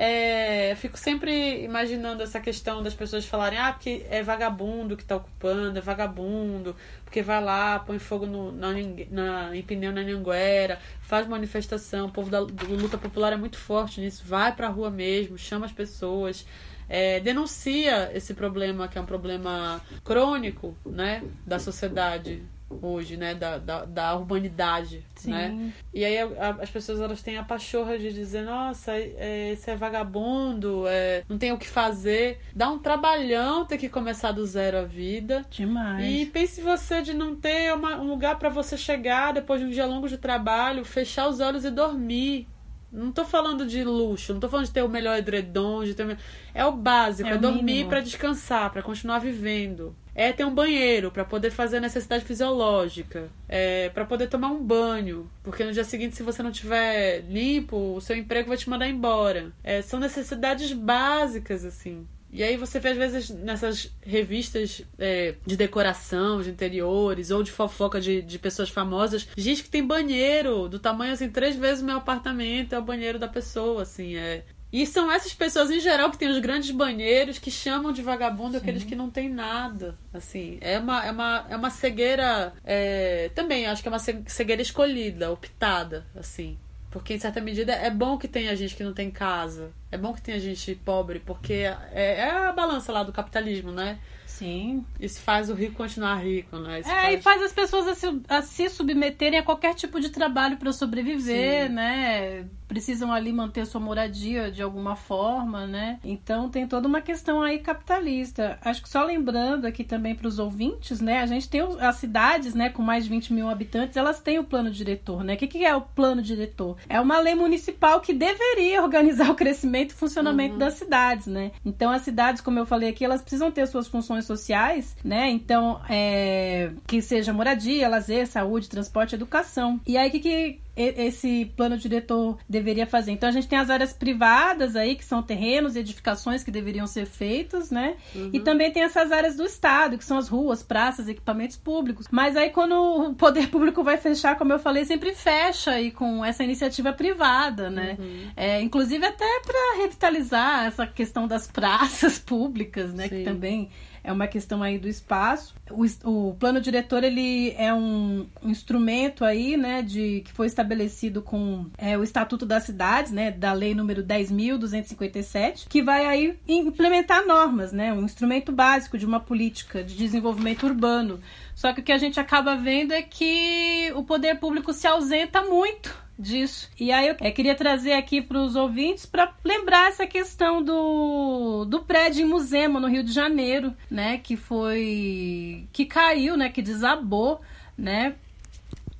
C: É, fico sempre imaginando essa questão das pessoas falarem, ah, porque é vagabundo que tá ocupando, é vagabundo, porque vai lá, põe fogo no, na, na, em pneu na Anhanguera, faz manifestação, o povo da luta popular é muito forte nisso, vai pra rua mesmo, chama as pessoas. é, denuncia esse problema que é um problema crônico, né, da sociedade hoje, né, da, da, da urbanidade,
B: Sim.
C: né? E aí a- a- as pessoas elas têm a pachorra de dizer, nossa, é, esse é vagabundo, é, não tem o que fazer. Dá um trabalhão ter que começar do zero a vida.
B: Demais.
C: E pense você de não ter uma- um lugar para você chegar depois de um dia longo de trabalho, fechar os olhos e dormir. Não tô falando de luxo, não tô falando de ter o melhor edredom, de ter o me- É o básico,
B: É
C: é,
B: o
C: dormir para descansar, para continuar vivendo. É ter um banheiro para poder fazer a necessidade fisiológica, é para poder tomar um banho, porque no dia seguinte se você não tiver limpo, o seu emprego vai te mandar embora. É, são necessidades básicas assim. E aí você vê, às vezes, nessas revistas é, de decoração, de interiores, ou de fofoca de, de pessoas famosas, gente que tem banheiro do tamanho, assim, três vezes o meu apartamento é o banheiro da pessoa, assim, é... E são essas pessoas, em geral, que têm os grandes banheiros, que chamam de vagabundo aqueles que não têm nada, assim. É uma, é uma, é uma cegueira... é, Também, acho que é uma ce- cegueira escolhida, optada, assim. Porque, em certa medida, é bom que tenha gente que não tem casa. É bom que tenha gente pobre, porque é, é a balança lá do capitalismo, né?
B: Sim.
C: Isso faz o rico continuar rico, né? Isso
B: É, e faz as pessoas a se, a se submeterem a qualquer tipo de trabalho para sobreviver,
C: Sim.
B: né? Precisam ali manter sua moradia de alguma forma, né? Então tem toda uma questão aí capitalista. Acho que só lembrando aqui também para os ouvintes, né? A gente tem as cidades, né, com mais de 20 mil habitantes, elas têm o plano diretor, né? O que, que é o plano diretor? É uma lei municipal que deveria organizar o crescimento e funcionamento das cidades, né? Então as cidades, como eu falei aqui, elas precisam ter suas funções sociais, né? Então, é, que seja moradia, lazer, saúde, transporte, educação. E aí, o que, que esse plano diretor deveria fazer? Então, a gente tem as áreas privadas aí, que são terrenos e edificações que deveriam ser feitos, né? E também tem essas áreas do Estado, que são as ruas, praças, equipamentos públicos. Mas aí, quando o poder público vai fechar, como eu falei, sempre fecha aí com essa iniciativa privada, né? É, inclusive até para revitalizar essa questão das praças públicas, né? Que
C: Sim.
B: também é uma questão aí do espaço. O, o plano diretor ele é um, um instrumento aí, né, de que foi estabelecido com é, o Estatuto das Cidades, né, da Lei número 10.257, que vai aí implementar normas, né, um instrumento básico de uma política de desenvolvimento urbano. Só que o que a gente acaba vendo é que o poder público se ausenta muito disso. E aí eu eh, queria trazer aqui para os ouvintes para lembrar essa questão do, do prédio em Musema, no Rio de Janeiro, né, que foi que caiu, né, que desabou, né?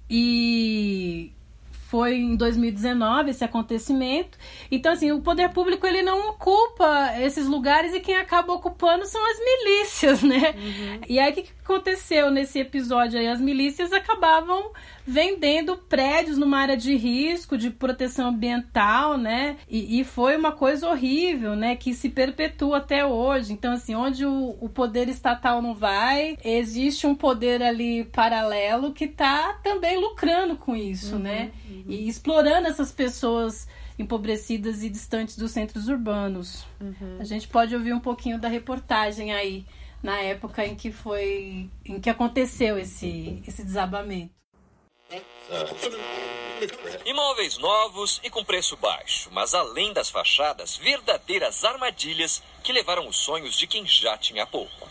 B: E foi em 2019 esse acontecimento. Então, assim, o poder público ele não ocupa esses lugares e quem acaba ocupando são as milícias, né? Uhum. E aí, o que, que aconteceu nesse episódio aí? As milícias acabavam vendendo prédios numa área de risco, de proteção ambiental, né? E, e, foi uma coisa horrível, né? Que se perpetua até hoje. Então, assim, onde o, o poder estatal não vai, existe um poder ali paralelo que está também lucrando com isso, uhum, né? Uhum. E explorando essas pessoas empobrecidas e distantes dos centros urbanos. Uhum. A gente pode ouvir um pouquinho da reportagem aí na época em que foi em que aconteceu esse esse desabamento.
L: Imóveis novos e com preço baixo, mas além das fachadas, verdadeiras armadilhas que levaram os sonhos de quem já tinha pouco.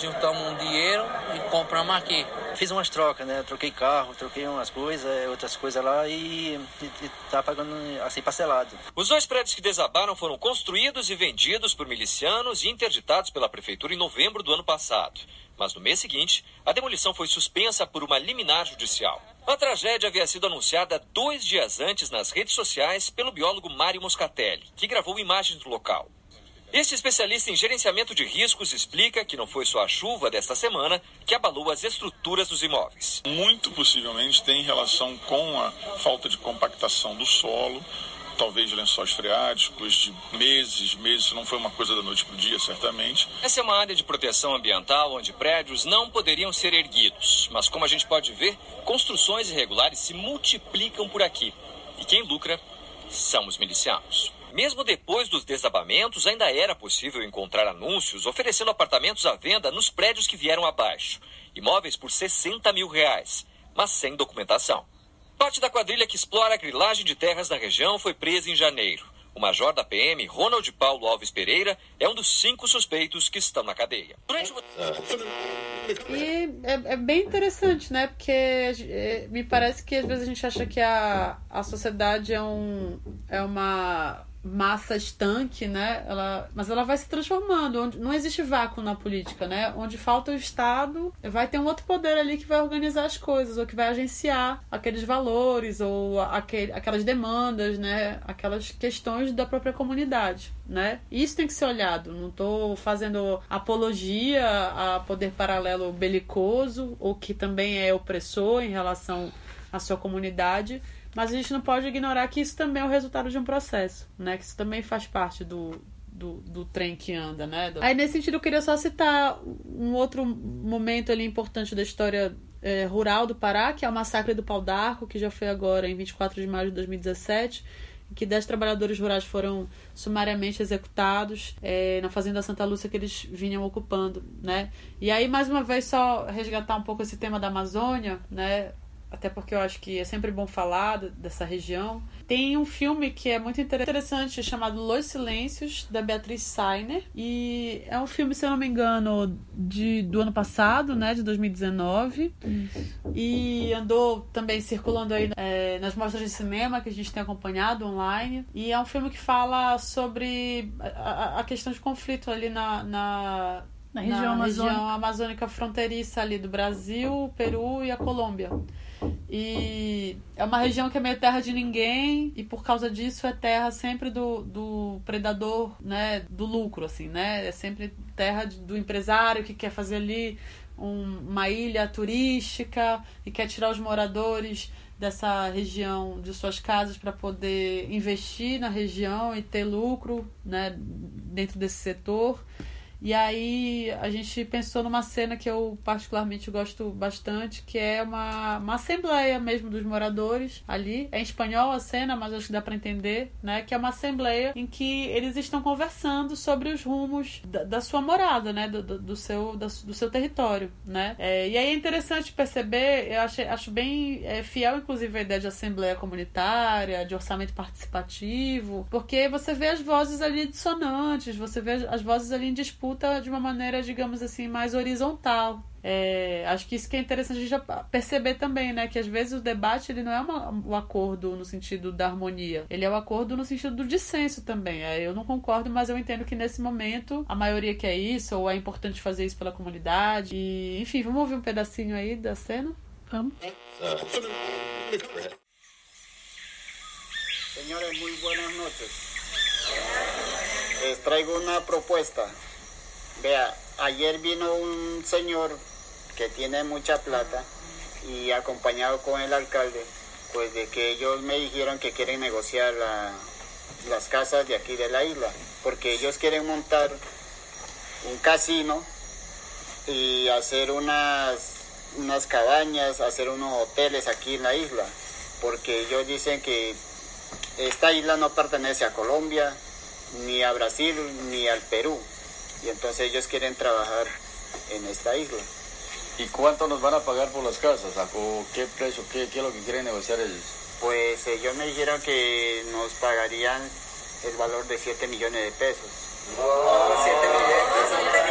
M: Juntamos um dinheiro e compramos aqui.
N: Fiz umas trocas, né? Troquei carro, troquei umas coisas, outras coisas lá e, e, e tá pagando assim parcelado.
L: Os dois prédios que desabaram foram construídos e vendidos por milicianos e interditados pela prefeitura em novembro do ano passado. Mas no mês seguinte, a demolição foi suspensa por uma liminar judicial. A tragédia havia sido anunciada dois dias antes nas redes sociais pelo biólogo Mário Moscatelli, que gravou imagens do local. Este especialista em gerenciamento de riscos explica que não foi só a chuva desta semana que abalou as estruturas dos imóveis.
O: Muito possivelmente tem relação com a falta de compactação do solo, talvez de lençóis freáticos, de meses, meses, não foi uma coisa da noite para o dia, certamente.
L: Essa é uma área de proteção ambiental onde prédios não poderiam ser erguidos, mas como a gente pode ver, construções irregulares se multiplicam por aqui. E quem lucra são os milicianos. Mesmo depois dos desabamentos, ainda era possível encontrar anúncios oferecendo apartamentos à venda nos prédios que vieram abaixo. Imóveis por 60 mil reais, mas sem documentação. Parte da quadrilha que explora a grilagem de terras na região foi presa em janeiro. O major da PM, Ronald Paulo Alves Pereira, é um dos cinco suspeitos que estão na cadeia.
C: E é, é, bem interessante, né? Porque é, me parece que às vezes a gente acha que a, a sociedade é, um, é uma massa estanque, né? Ela, mas ela vai se transformando. Onde, não existe vácuo na política, né? Onde falta o Estado, vai ter um outro poder ali que vai organizar as coisas, ou que vai agenciar aqueles valores, ou aquele, aquelas demandas, né? Aquelas questões da própria comunidade, né? Isso tem que ser olhado. Não estou fazendo apologia a poder paralelo belicoso, ou que também é opressor em relação à sua comunidade mas a gente não pode ignorar que isso também é o resultado de um processo, né? Que isso também faz parte do, do, do trem que anda, né? Aí, nesse sentido, eu queria só citar um outro momento ali importante da história é, rural do Pará, que é o massacre do Pau d'Arco, que já foi agora em 24 de maio de 2017, em que 10 trabalhadores rurais foram sumariamente executados é, na fazenda Santa Lúcia que eles vinham ocupando, né? E aí, mais uma vez, só resgatar um pouco esse tema da Amazônia, né? Até porque eu acho que é sempre bom falar dessa região. Tem um filme que é muito interessante chamado Los Silêncios, da Beatriz Sainer. E é um filme, se eu não me engano, de, do ano passado, né? De 2019. Isso. E andou também circulando aí é, nas mostras de cinema que a gente tem acompanhado online. E é um filme que fala sobre a, a questão de conflito ali na, na
B: na região, na amazônica.
C: região amazônica fronteiriça ali do Brasil, Peru e a Colômbia. E é uma região que é meio terra de ninguém, e por causa disso é terra sempre do, do predador, né? Do lucro, assim, né? É sempre terra do empresário que quer fazer ali um, uma ilha turística e quer tirar os moradores dessa região de suas casas para poder investir na região e ter lucro né, dentro desse setor. E aí a gente pensou numa cena que eu particularmente gosto bastante, que é uma, uma assembleia mesmo dos moradores ali. É em espanhol a cena, mas acho que dá para entender, né? Que é uma assembleia em que eles estão conversando sobre os rumos da, da sua morada, né? Do, do, do seu, da, do seu território, né? É, e aí é interessante perceber, eu acho, acho bem é, fiel, inclusive, a ideia de assembleia comunitária, de orçamento participativo, porque você vê as vozes ali dissonantes, você vê as vozes ali em disputa disputa de uma maneira, digamos assim, mais horizontal. É, acho que isso que é interessante a gente perceber também, né? Que às vezes o debate ele não é uma, o acordo no sentido da harmonia, ele é o acordo no sentido do dissenso também. É, eu não concordo, mas eu entendo que nesse momento a maioria quer isso, ou é importante fazer isso pela comunidade. E, enfim, vamos ouvir um pedacinho aí da cena?
B: Vamos.
P: Señores, muy buenas noches. Les traigo una propuesta. Vea, ayer vino un señor que tiene mucha plata y acompañado con el alcalde, pues de que ellos me dijeron que quieren negociar la- las casas de aquí de la isla, porque ellos quieren montar un casino y hacer unas, unas cabañas, hacer unos hoteles aquí en la isla, porque ellos dicen que esta isla no pertenece a Colombia, ni a Brasil, ni al Perú, y entonces ellos quieren trabajar en esta isla.
Q: ¿Y cuánto nos van a pagar por las casas? ¿O qué precio? ¿Qué, qué es lo que quieren negociar ellos?
P: Pues ellos me dijeron que nos pagarían el valor de 7 millones de pesos.
R: Señor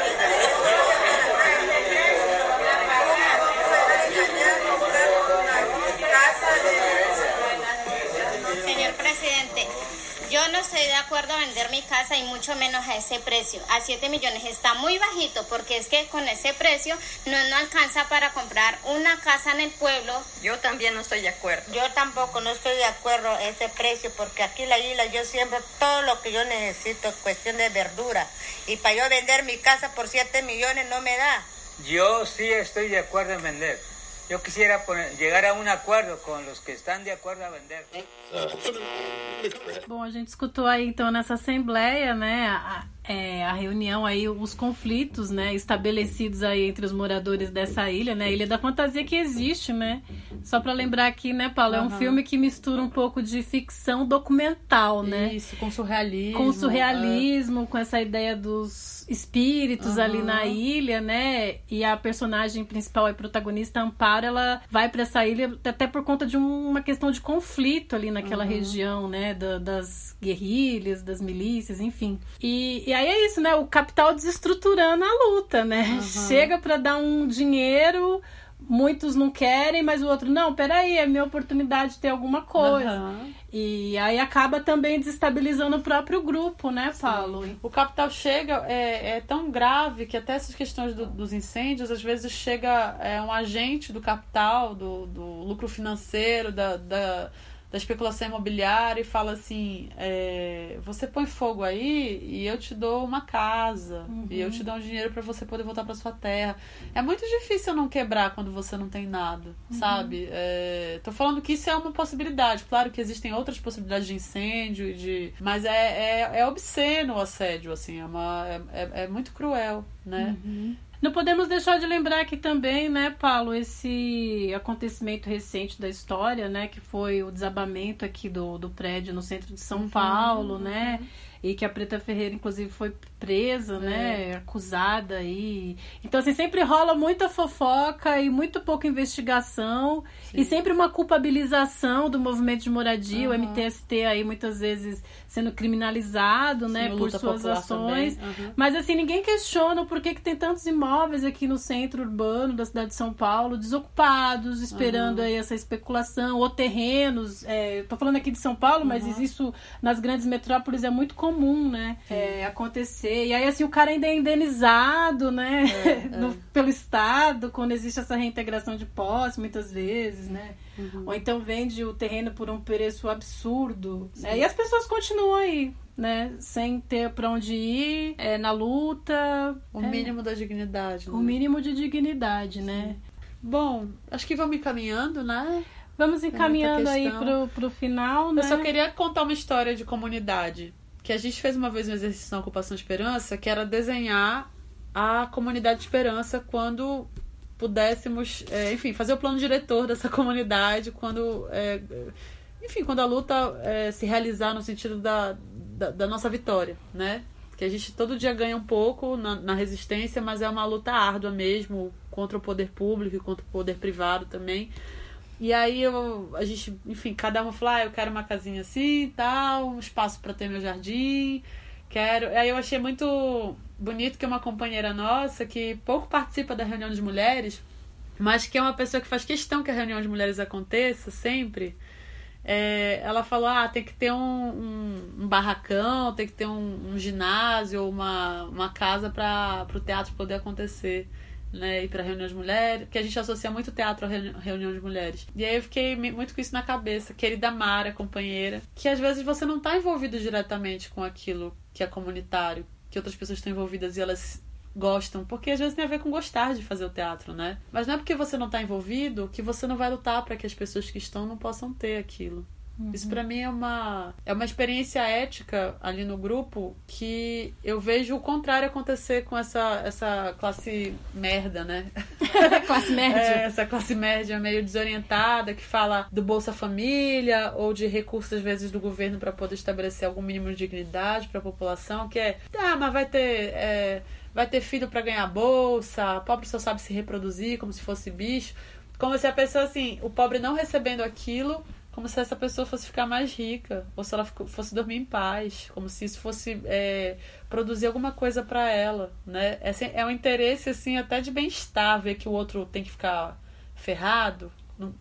R: yo no estoy de acuerdo a vender mi casa y mucho menos a ese precio. A 7 millones está muy bajito porque es que con ese precio no nos alcanza para comprar una casa en el pueblo.
S: Yo también no estoy de acuerdo.
T: Yo tampoco no estoy de acuerdo a ese precio porque aquí en la isla yo siempre todo lo que yo necesito es cuestión de verdura y para yo vender mi casa por 7 millones no me da.
U: Yo sí estoy de acuerdo en vender. Yo quisiera poner- llegar a un acuerdo con los que están de acuerdo a vender.
B: Bom, a gente escutou aí então nessa assembleia, né, a, é, a reunião aí, os conflitos, né, estabelecidos aí entre os moradores dessa ilha, né, a Ilha da Fantasia que existe, né, só pra lembrar aqui, né, Paulo, é um
C: Aham.
B: filme que mistura um pouco de ficção documental, né,
C: Isso, com surrealismo.
B: com surrealismo, com essa ideia dos espíritos ali
C: Aham.
B: na ilha, né? E a personagem principal e protagonista, Amparo, ela vai pra essa ilha até por conta de um- uma questão de conflito ali naquela
C: Uhum.
B: região, né? Da- das guerrilhas, das milícias, enfim. E, e aí é isso, né? O capital desestruturando a luta, né?
C: Uhum.
B: Chega pra dar um dinheiro. Muitos não querem, mas o outro, não, peraí, é minha oportunidade de ter alguma coisa.
C: Aham.
B: E aí acaba também desestabilizando o próprio grupo, né, Paulo?
C: O capital chega, é, é tão grave que até essas questões do- dos incêndios, às vezes chega é, um agente do capital, do, do lucro financeiro, da, da, da especulação imobiliária e fala assim: é, você põe fogo aí e eu te dou uma casa, e eu te dou um dinheiro para você poder voltar para sua terra. É muito difícil não quebrar quando você não tem nada,
B: Uhum.
C: sabe? É, tô falando que isso é uma possibilidade. Claro que existem outras possibilidades de incêndio, e de mas é, é, é obsceno o assédio, assim, é, uma, é, é, é muito cruel, né?
B: Não podemos deixar de lembrar aqui também, né, Paulo, esse acontecimento recente da história, né, que foi o desabamento aqui do, do prédio no centro de São
C: Uhum,
B: Paulo, né, e que a Preta Ferreira, inclusive, foi presa, né,
C: É.
B: acusada aí. Então, assim, sempre rola muita fofoca e muito pouca investigação e sempre uma culpabilização do movimento de moradia, o
C: Uhum.
B: MTST aí muitas vezes sendo criminalizado, né,
C: Sim, o
B: por suas ações.
C: uhum.
B: Mas assim, ninguém questiona o porquê que tem tantos imóveis aqui no centro urbano da cidade de São Paulo, desocupados, esperando
C: Uhum.
B: aí essa especulação, ou terrenos. É, tô falando aqui de São Paulo, mas isso nas grandes metrópoles é muito comum, né? É, acontecer. E aí, assim, o cara ainda é indenizado, né?
C: É,
B: No- pelo Estado, quando existe essa reintegração de posse, muitas vezes, né?
C: Uhum.
B: Ou então vende o terreno por um preço absurdo.
C: Sim.
B: né? E as pessoas continuam aí, né? Sem ter pra onde ir, é, na luta.
C: O
B: é,
C: mínimo da dignidade.
B: O
C: né?
B: mínimo de dignidade, né?
C: Bom, acho que vamos encaminhando, né?
B: Vamos encaminhando aí pro, pro final, né?
C: Eu só queria contar uma história de comunidade. Que a gente fez uma vez um exercício na Ocupação Esperança, que era desenhar a comunidade Esperança quando pudéssemos, é, enfim, fazer o plano diretor dessa comunidade, quando, é, enfim, quando a luta é, se realizar no sentido da, da, da nossa vitória, né? Que a gente todo dia ganha um pouco na, na resistência, mas é uma luta árdua mesmo contra o poder público e contra o poder privado também. E aí eu, a gente, enfim, cada uma falou, ah, eu quero uma casinha assim e tal, um espaço para ter meu jardim, quero. Aí eu achei muito bonito que uma companheira nossa que pouco participa da reunião de mulheres, mas que é uma pessoa que faz questão que a reunião de mulheres aconteça sempre. É, ela falou, ah, tem que ter um, um, um barracão, tem que ter um, um ginásio ou uma, uma casa para o teatro poder acontecer. Né? Ir pra reunião de mulheres, porque a gente associa muito teatro reuni- reunião de mulheres. E aí eu fiquei muito com isso na cabeça. Querida Mara, companheira, que às vezes você não tá envolvido diretamente com aquilo que é comunitário, que outras pessoas estão envolvidas e elas gostam, porque às vezes tem a ver com gostar de fazer o teatro, né? Mas não é porque você não tá envolvido que você não vai lutar para que as pessoas que estão não possam ter aquilo. Isso pra mim é uma é uma experiência ética ali no grupo que eu vejo o contrário acontecer com essa essa classe merda, né?
B: Classe média.
C: É, essa classe média meio desorientada que fala do Bolsa Família ou de recursos às vezes do governo para poder estabelecer algum mínimo de dignidade para a população, que é, ah, mas vai ter é, vai ter filho para ganhar bolsa, pobre só sabe se reproduzir como se fosse bicho, como se a pessoa assim, o pobre não recebendo aquilo como se essa pessoa fosse ficar mais rica, ou se ela fosse dormir em paz, como se isso fosse é, produzir alguma coisa para ela, né? É, assim, é um interesse assim até de bem-estar, ver que o outro tem que ficar ferrado,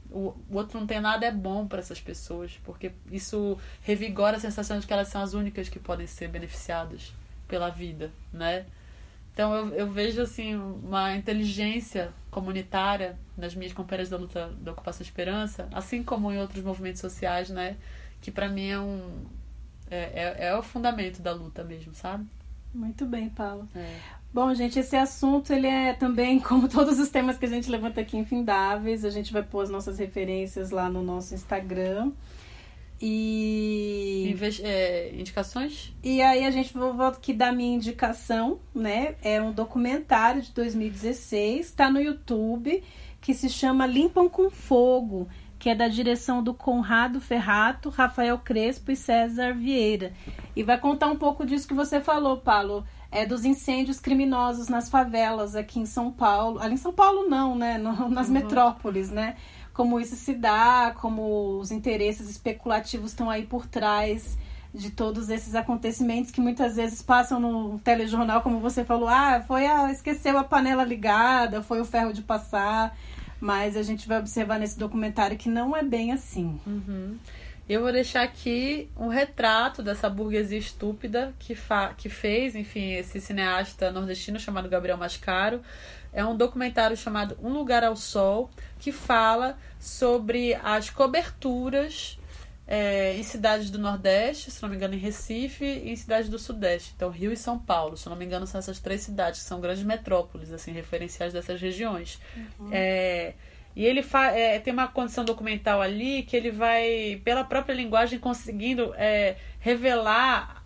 C: o outro não tem nada é bom para essas pessoas, porque isso revigora a sensação de que elas são as únicas que podem ser beneficiadas pela vida, né? Então eu, eu vejo assim uma inteligência comunitária nas minhas companheiras da luta da ocupação esperança, assim como em outros movimentos sociais, né? Que pra mim é um é, é, é o fundamento da luta mesmo, sabe?
B: Muito bem, Paulo.
C: É.
B: Bom, gente, esse assunto ele é também, como todos os temas que a gente levanta aqui, infindáveis. A gente vai pôr as nossas referências lá no nosso Instagram. E.
C: É, indicações?
B: E aí a gente vou, vou aqui dar minha indicação, né? É um documentário de 2016, está no YouTube, que se chama Limpam com Fogo, que é da direção do Conrado Ferrato, Rafael Crespo e César Vieira. E vai contar um pouco disso que você falou, Paulo. É dos incêndios criminosos nas favelas aqui em São Paulo. Ali em São Paulo não, né? Nas
C: Uhum.
B: metrópoles, né? Como isso se dá, como os interesses especulativos estão aí por trás de todos esses acontecimentos que muitas vezes passam no telejornal, como você falou, ah, foi a esqueceu a panela ligada, foi o ferro de passar, mas a gente vai observar nesse documentário que não é bem assim.
C: Uhum. Eu vou deixar aqui um retrato dessa burguesia estúpida que, fa que fez, enfim, esse cineasta nordestino chamado Gabriel Mascaro. É um documentário chamado Um Lugar ao Sol, que fala sobre as coberturas é, em cidades do Nordeste, se não me engano, em Recife, e em cidades do Sudeste. Então, Rio e São Paulo, se não me engano, são essas três cidades, que são grandes metrópoles, assim, referenciais dessas regiões. É, e ele é, tem uma condição documental ali que ele vai, pela própria linguagem, conseguindo é, revelar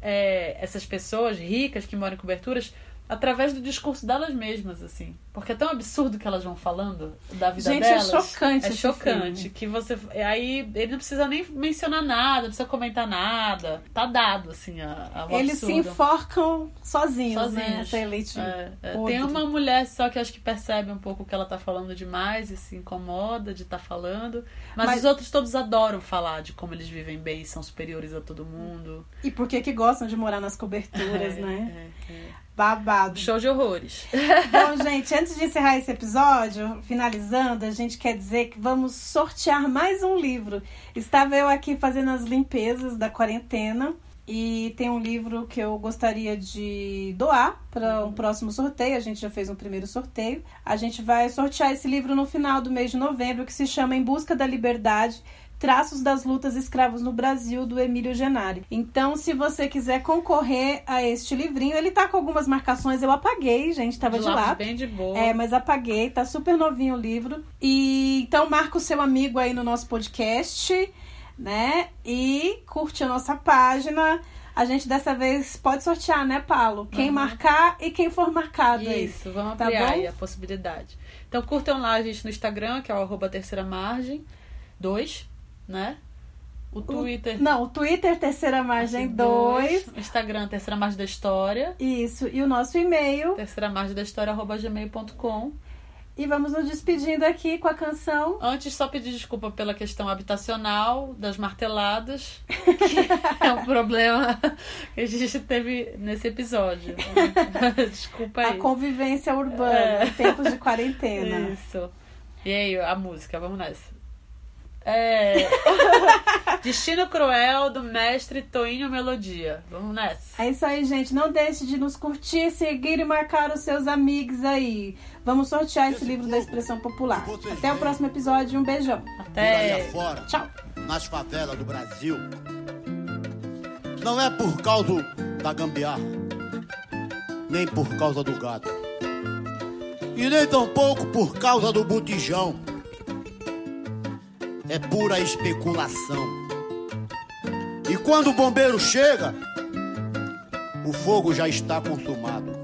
C: é, essas pessoas ricas que moram em coberturas através do discurso delas mesmas, assim. Porque é tão absurdo que elas vão falando da vida
B: Gente, é
C: delas.
B: chocante
C: É
B: esse
C: chocante.
B: filme.
C: Que você. Aí ele não precisa nem mencionar nada, não precisa comentar nada. Tá dado, assim, a, a
B: Eles se
C: absurdo.
B: enforcam sozinhos, né?
C: Sozinhos.
B: Essa elite.
C: É, é. Tem uma mulher só que acho que percebe um pouco que ela tá falando demais e se incomoda de estar falando. Mas,
B: Mas-
C: os outros todos adoram falar de como eles vivem bem e são superiores a todo mundo.
B: E por que que gostam de morar nas coberturas,
C: É,
B: né?
C: é, é.
B: Babado.
C: Show de horrores.
B: Bom, gente, antes de encerrar esse episódio, finalizando, a gente quer dizer que vamos sortear mais um livro. Estava eu aqui fazendo as limpezas da quarentena e tem um livro que eu gostaria de doar para um próximo sorteio. A gente já fez um primeiro sorteio. A gente vai sortear esse livro no final do mês de novembro, que se chama Em Busca da Liberdade. Traços das lutas escravos no Brasil, do Emílio Genari. Então, se você quiser concorrer a este livrinho, ele tá com algumas marcações, eu apaguei, gente, tava
C: De
B: de, lá.
C: bem de boa.
B: É, mas apaguei, tá super novinho o livro. E então marca o seu amigo aí no nosso podcast, né? E curte a nossa página. A gente dessa vez pode sortear, né, Paulo? Quem
C: Uhum.
B: marcar e quem for marcado aí.
C: Isso, vamos
B: Tá
C: ampliar aí a possibilidade. Então curtam lá a gente no Instagram, que é o arroba terceira margem 2, né? O Twitter.
B: Não, o Twitter Terceira Margem 2.
C: O Instagram, Terceira Margem da História.
B: Isso, e o nosso e-mail.
C: Terceira Margem da História, arroba gmail.com.
B: E vamos nos despedindo aqui com a canção.
C: Antes, só pedir desculpa pela questão habitacional das marteladas, que é um problema que a gente teve nesse episódio. Desculpa aí.
B: A convivência urbana
C: É.
B: em tempos de quarentena.
C: Isso. E aí, a música, vamos nessa. É. Destino Cruel do mestre Toinho Melodia. Vamos nessa.
B: É isso aí, gente. Não deixe de nos curtir, seguir e marcar os seus amigos aí. Vamos sortear esse livro da expressão popular. Até o próximo episódio. Um beijão.
V: por aí
C: É.
V: afora,
B: Tchau.
V: nas favelas do Brasil. Não é por causa da gambiarra, nem por causa do gato, e nem tampouco por causa do botijão. É pura especulação. E quando o bombeiro chega, o fogo já está consumado.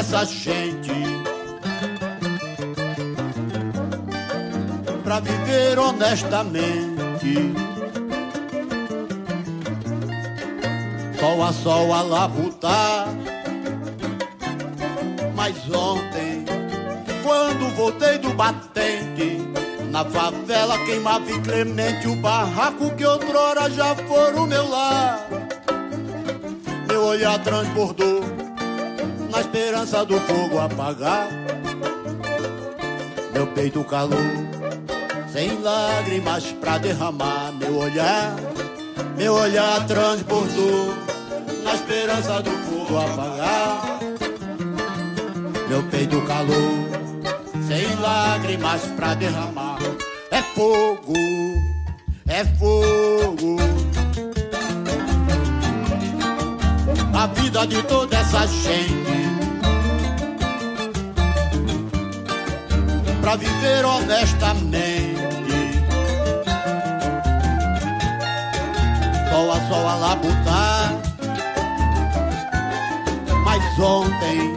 V: De toda essa gente. Pra viver honestamente. Sol a sol a labutar. Mas ontem, quando voltei do batente, na favela queimava inclemente o barraco que outrora já for o meu lar. Meu olhar transbordou na esperança do fogo apagar. Meu peito calou, sem lágrimas pra derramar. Meu olhar, meu olhar transbordou na esperança do fogo apagar. Meu peito calou, sem lágrimas pra derramar. É fogo, é fogo. A vida de toda essa gente. Pra viver honestamente. Sol a sol a labutar. Mas ontem,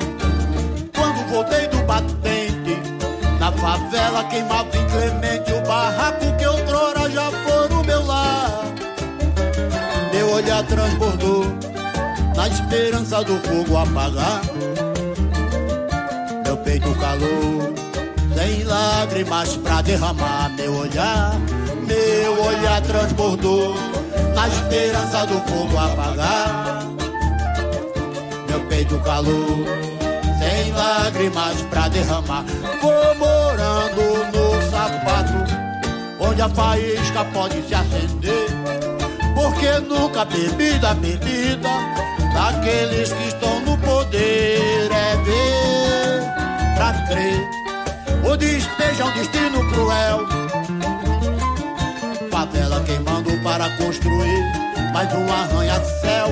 V: quando voltei do batente, na favela queimava inclemente o barraco que outrora já foi o meu lar. Meu olhar transbordou na esperança do fogo apagar. Meu peito calou, sem lágrimas pra derramar. Meu olhar, meu olhar transbordou na esperança do fogo apagar. Meu peito calou, sem lágrimas pra derramar. Vou morando no sapato, onde a faísca pode se acender. Porque nunca bebida, bebida daqueles que estão no poder é ver pra crer. O despejo é um destino cruel. Favela queimando para construir mais um arranha-céu.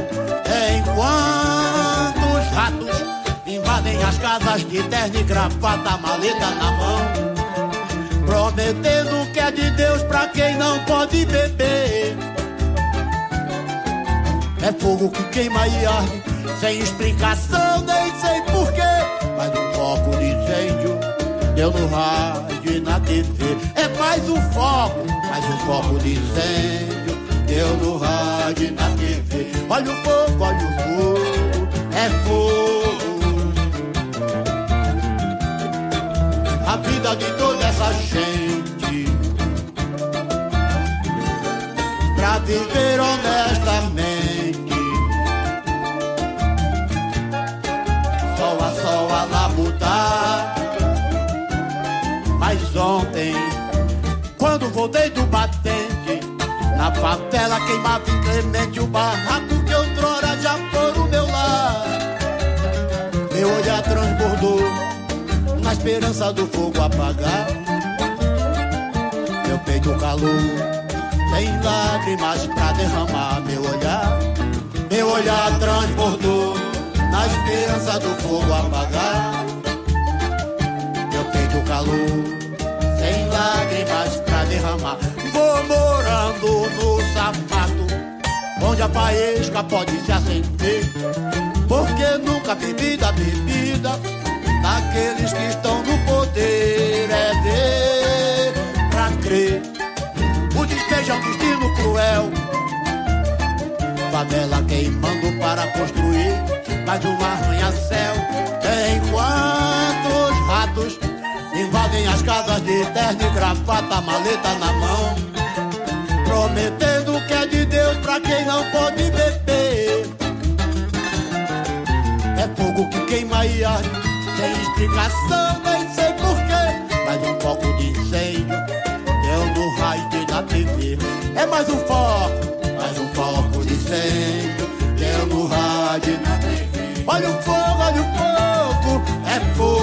V: Enquanto os ratos invadem as casas de terno e gravata, maleta na mão. Prometendo que é de Deus pra quem não pode beber. É fogo que queima e arde, sem explicação, nem sei porquê. Mas um foco de incêndio deu no rádio e na TV. É mais um foco, mais um foco de incêndio deu no rádio e na TV. Olha o fogo, olha o fogo, é fogo. A vida de toda essa gente pra viver honestamente. Voltei do batente, na favela queimava inclemente o barraco que outrora já foi o meu lar. Meu olhar transbordou na esperança do fogo apagar. Meu peito calou, sem lágrimas pra derramar. Meu olhar, meu olhar transbordou na esperança do fogo apagar. Meu peito calou, sem lágrimas pra derramar. Vou morando no sapato, onde a faísca pode se acender. Porque nunca bebida, bebida, daqueles que estão no poder é ver pra crer. O despejo é um destino cruel. favela queimando para construir mais um arranha-céu. Enquanto os ratos invadem as casas de terno e gravata, maleta na mão, prometendo que é de Deus pra quem não pode beber. É fogo que queima e arde, sem explicação, nem sei porquê. Mais um foco de incêndio, deu no raio na TV. É mais um foco, mais um foco de incêndio, deu no rádio na TV. Olha o fogo, olha o fogo, é fogo